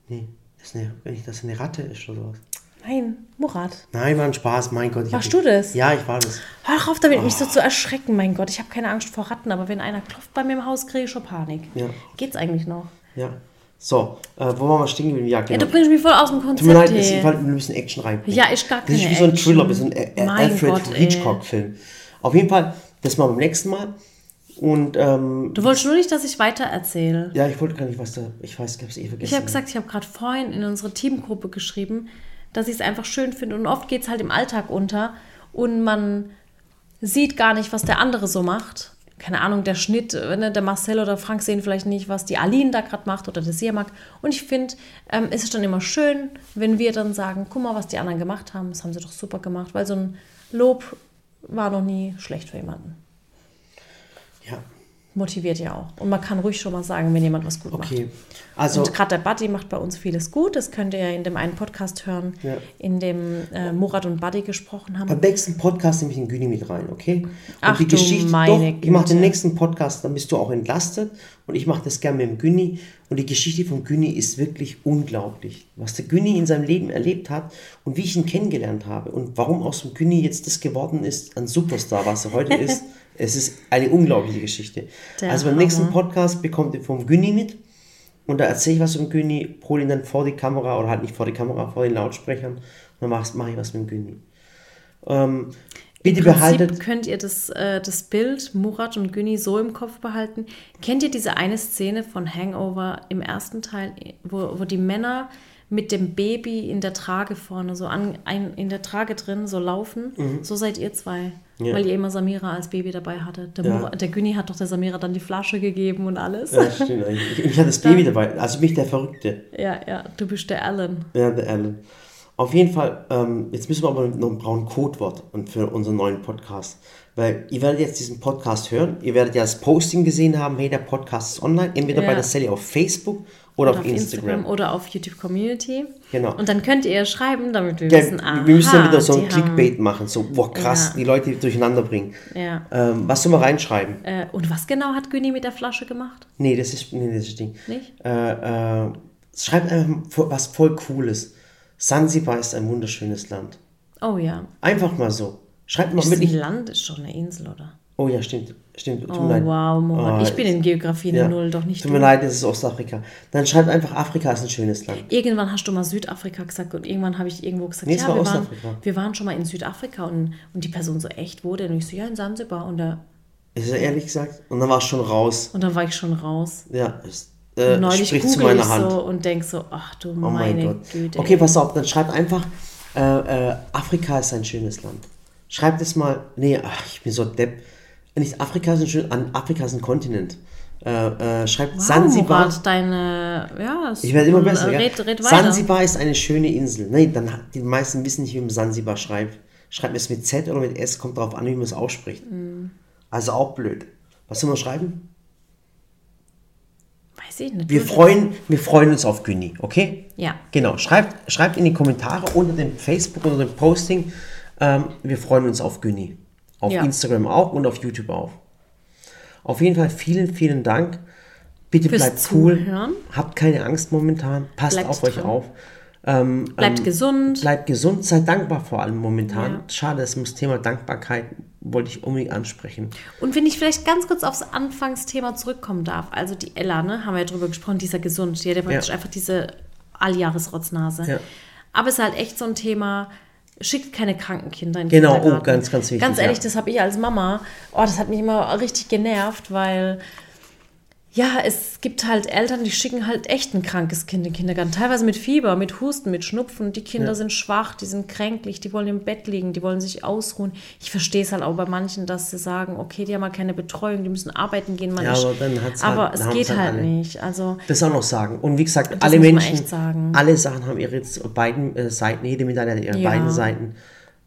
Nee, ist eine, wenn ich das eine Ratte ist oder sowas. Nein, Murat. Nein, war ein Spaß, mein Gott. Ich Warst du das? Ja, ich war das. Hör doch auf damit, mich so zu erschrecken, mein Gott. Ich habe keine Angst vor Ratten, aber wenn einer klopft bei mir im Haus, kriege ich schon Panik. Ja. Geht's eigentlich noch? Ja. So, äh, wo waren wir stehen geblieben? Ja, Ja, genau. du bringst mich voll aus dem Tut mir Konzept. leid, hey. ich wollte ein bisschen Action reinbringen. Ja, ist gar Das ist keine wie so ein Action. Thriller, wie so ein Ä- Ä- Mein Alfred ey. Hitchcock-Film. Auf jeden Fall, das machen wir beim nächsten Mal. Und ähm, Du wolltest nur nicht, dass ich weiter erzähle. ja, ich wollte gar nicht, was da. Ich weiß, ich habe es eh vergessen. Ich habe gesagt, ich habe gerade vorhin in unsere Teamgruppe geschrieben, dass ich es einfach schön finde. Und oft geht es halt im Alltag unter und man sieht gar nicht, was der andere so macht. Keine Ahnung, der Schnitt, äh, ne, der Marcel oder Frank sehen vielleicht nicht, was die Aline da gerade macht oder der Siamak. Und ich finde, ähm, es ist dann immer schön, wenn wir dann sagen, guck mal, was die anderen gemacht haben. Das haben sie doch super gemacht, weil so ein Lob war noch nie schlecht für jemanden. Ja. Motiviert ja auch. Und man kann ruhig schon mal sagen, wenn jemand was gut macht. Okay. Also, Und gerade der Buddy macht bei uns vieles gut. Das könnt ihr ja in dem einen Podcast hören, Ja. in dem äh, Murat und Buddy gesprochen haben. beim nächsten Podcast nehme ich den Güni mit rein, okay? Und Ach die Geschichte, meine doch, ich mache den nächsten Podcast, dann bist du auch entlastet und ich mache das gerne mit dem Güni. Und die Geschichte von Güni ist wirklich unglaublich. Was der Güni in seinem Leben erlebt hat und wie ich ihn kennengelernt habe und warum aus dem Güni jetzt das geworden ist, ein Superstar, was er heute ist. Es ist eine unglaubliche Geschichte. Der also beim Hammer. nächsten Podcast bekommt ihr vom Güni mit und da erzähle ich was vom Güni, hole ihn dann vor die Kamera oder halt nicht vor die Kamera, vor den Lautsprechern und dann mache mach ich was mit dem Güni. Ähm, bitte Im behaltet. Könnt ihr das, äh, das Bild Murat und Günni so im Kopf behalten. Kennt ihr diese eine Szene von Hangover im ersten Teil, wo, wo die Männer mit dem Baby in der Trage vorne, so an, ein, in der Trage drin, so laufen? So seid ihr zwei. Mhm. Ja. Weil ihr immer Samira als Baby dabei hattet. Der, Ja. Der Günni hat doch der Samira dann die Flasche gegeben und alles. Ja, stimmt. Ich, ich hatte das Baby dabei, also mich der Verrückte. ja, ja, du bist der Alan. Ja, der Alan. Auf jeden Fall, ähm, jetzt müssen wir aber noch ein brauchen Codewort für unseren neuen Podcast. Weil ihr werdet jetzt diesen Podcast hören, ihr werdet ja das Posting gesehen haben, hey, der Podcast ist online, entweder Ja. bei der Sally auf Facebook oder, auf, Instagram. oder auf YouTube Community. Genau. Und dann könnt ihr schreiben, damit wir Ja, wissen, aha, wir müssen dann wieder so ein die haben- Clickbait machen, so, boah, krass, Ja. die Leute durcheinander bringen. Ja. Ähm, was soll man reinschreiben? Äh, und was genau hat Günni mit der Flasche gemacht? Nee, das ist, nee, das ist Ding. Nicht? Äh, äh, schreibt einfach was voll Cooles. Sansibar ist ein wunderschönes Land. Oh ja. Einfach mal so. Schreibt mal Ist wirklich. ein Land, ist doch eine Insel, oder? Oh ja, stimmt. Stimmt. Oh wow, Morat. Ah, ich bin in Geografie ja. Null, doch nicht Tut mir leid, das ist Ostafrika. Dann schreibt einfach, Afrika ist ein schönes Land. Irgendwann hast du mal Südafrika gesagt und irgendwann habe ich irgendwo gesagt, Nee, es ja, war wir, waren, wir waren schon mal in Südafrika und, und die Person so echt denn? Und ich so, ja, in Sansibar. Und, da, Ist er ehrlich gesagt? Und dann war es schon raus. und dann war ich schon raus. Ja, es, äh, neulich spricht zu meiner ich Hand. so und denk so, ach du oh mein meine Gott. Güte. Okay, pass auf, dann schreibt einfach, äh, äh, Afrika ist ein schönes Land. Schreibt es mal, nee, ach, ich bin so depp. Nicht Afrika ist ein schön, an Afrika ist ein Kontinent. Äh, äh, schreibt wow, Sansibar. Murat, deine, ja, Ich werde immer besser. Red, red weiter. Sansibar ist eine schöne Insel. Nein, dann die meisten wissen nicht, wie man Sansibar schreibt. Schreibt es mit Z oder mit S, kommt darauf an, wie man es ausspricht. Mm. Also auch blöd. Was soll man schreiben? Weiß ich nicht. Wir freuen, wir freuen uns auf Günni, okay? Ja. Genau. Schreibt, schreibt in die Kommentare unter dem Facebook, unter dem Posting. Ähm, wir freuen uns auf Günni. Auf Ja. Instagram auch und auf YouTube auch. Auf jeden Fall vielen, vielen Dank. Bitte Fürs bleibt cool. Zuhören. Habt keine Angst momentan. Passt Bleibt auf euch dran. auf. Ähm, Bleibt gesund. Bleibt gesund, seid dankbar vor allem momentan. Ja. Schade, das muss Thema Dankbarkeit wollte ich unbedingt ansprechen. Und wenn ich vielleicht ganz kurz aufs Anfangsthema zurückkommen darf, also die Ella, ne, haben wir ja drüber gesprochen, dieser gesund, die hat ja praktisch einfach diese Alljahresrotznase. Ja. Aber es ist halt echt so ein Thema, schickt keine kranken Kinder in den Genau, oh, ganz, ganz wichtig, Ganz ehrlich, ja. das habe ich als Mama, oh, das hat mich immer richtig genervt, weil ja, es gibt halt Eltern, die schicken halt echt ein krankes Kind in den Kindergarten. Teilweise mit Fieber, mit Husten, mit Schnupfen. Die Kinder Ja. sind schwach, die sind kränklich, die wollen im Bett liegen, die wollen sich ausruhen. Ich verstehe es halt auch bei manchen, dass sie sagen, okay, die haben halt keine Betreuung, die müssen arbeiten gehen. Man Ja, aber dann hat's aber halt- es geht halt halt alle. nicht. Also Das auch noch sagen. Und wie gesagt, alle Menschen, alle Sachen haben ihre beiden äh, Seiten, jede Medaille hat ihre Ja. beiden Seiten.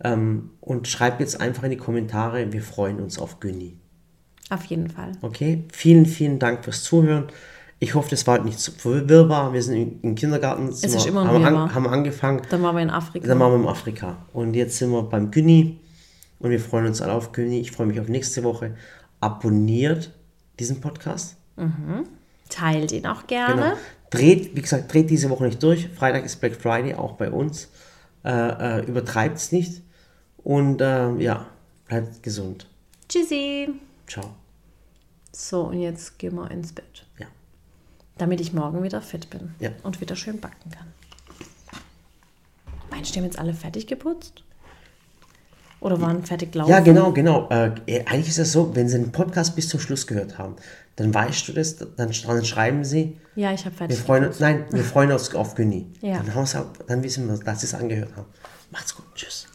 Ähm, und schreibt jetzt einfach in die Kommentare, wir freuen uns auf Günni. Auf jeden Fall. Okay? Vielen, vielen Dank fürs Zuhören. Ich hoffe, das war nicht zu wirrwarr. Wir sind im, Kindergarten. sind ist immer haben, an, haben angefangen. Dann waren wir in Afrika. Dann waren wir in Afrika. Und jetzt sind wir beim Günni. Und wir freuen uns alle auf Günni. Ich freue mich auf nächste Woche. Abonniert diesen Podcast. Teilt ihn auch gerne. Genau. Dreht, wie gesagt, dreht diese Woche nicht durch. Freitag ist Black Friday, auch bei uns. Äh, äh, Übertreibt es nicht. Und äh, ja, bleibt gesund. Tschüssi. Ciao. So, und jetzt gehen wir ins Bett. Ja. Damit ich morgen wieder fit bin Ja. und wieder schön backen kann. Meinst du, die haben jetzt alle fertig geputzt? Oder waren fertig laufen? Ja, genau, genau. Äh, äh, eigentlich ist es so, wenn Sie den Podcast bis zum Schluss gehört haben, dann weißt du das, dann, dann schreiben Sie, Ja, ich habe fertig wir freuen geputzt. uns, nein, wir freuen uns auf Günni. Ja. Dann, dann wissen wir, dass Sie es angehört haben. Macht's gut. Tschüss.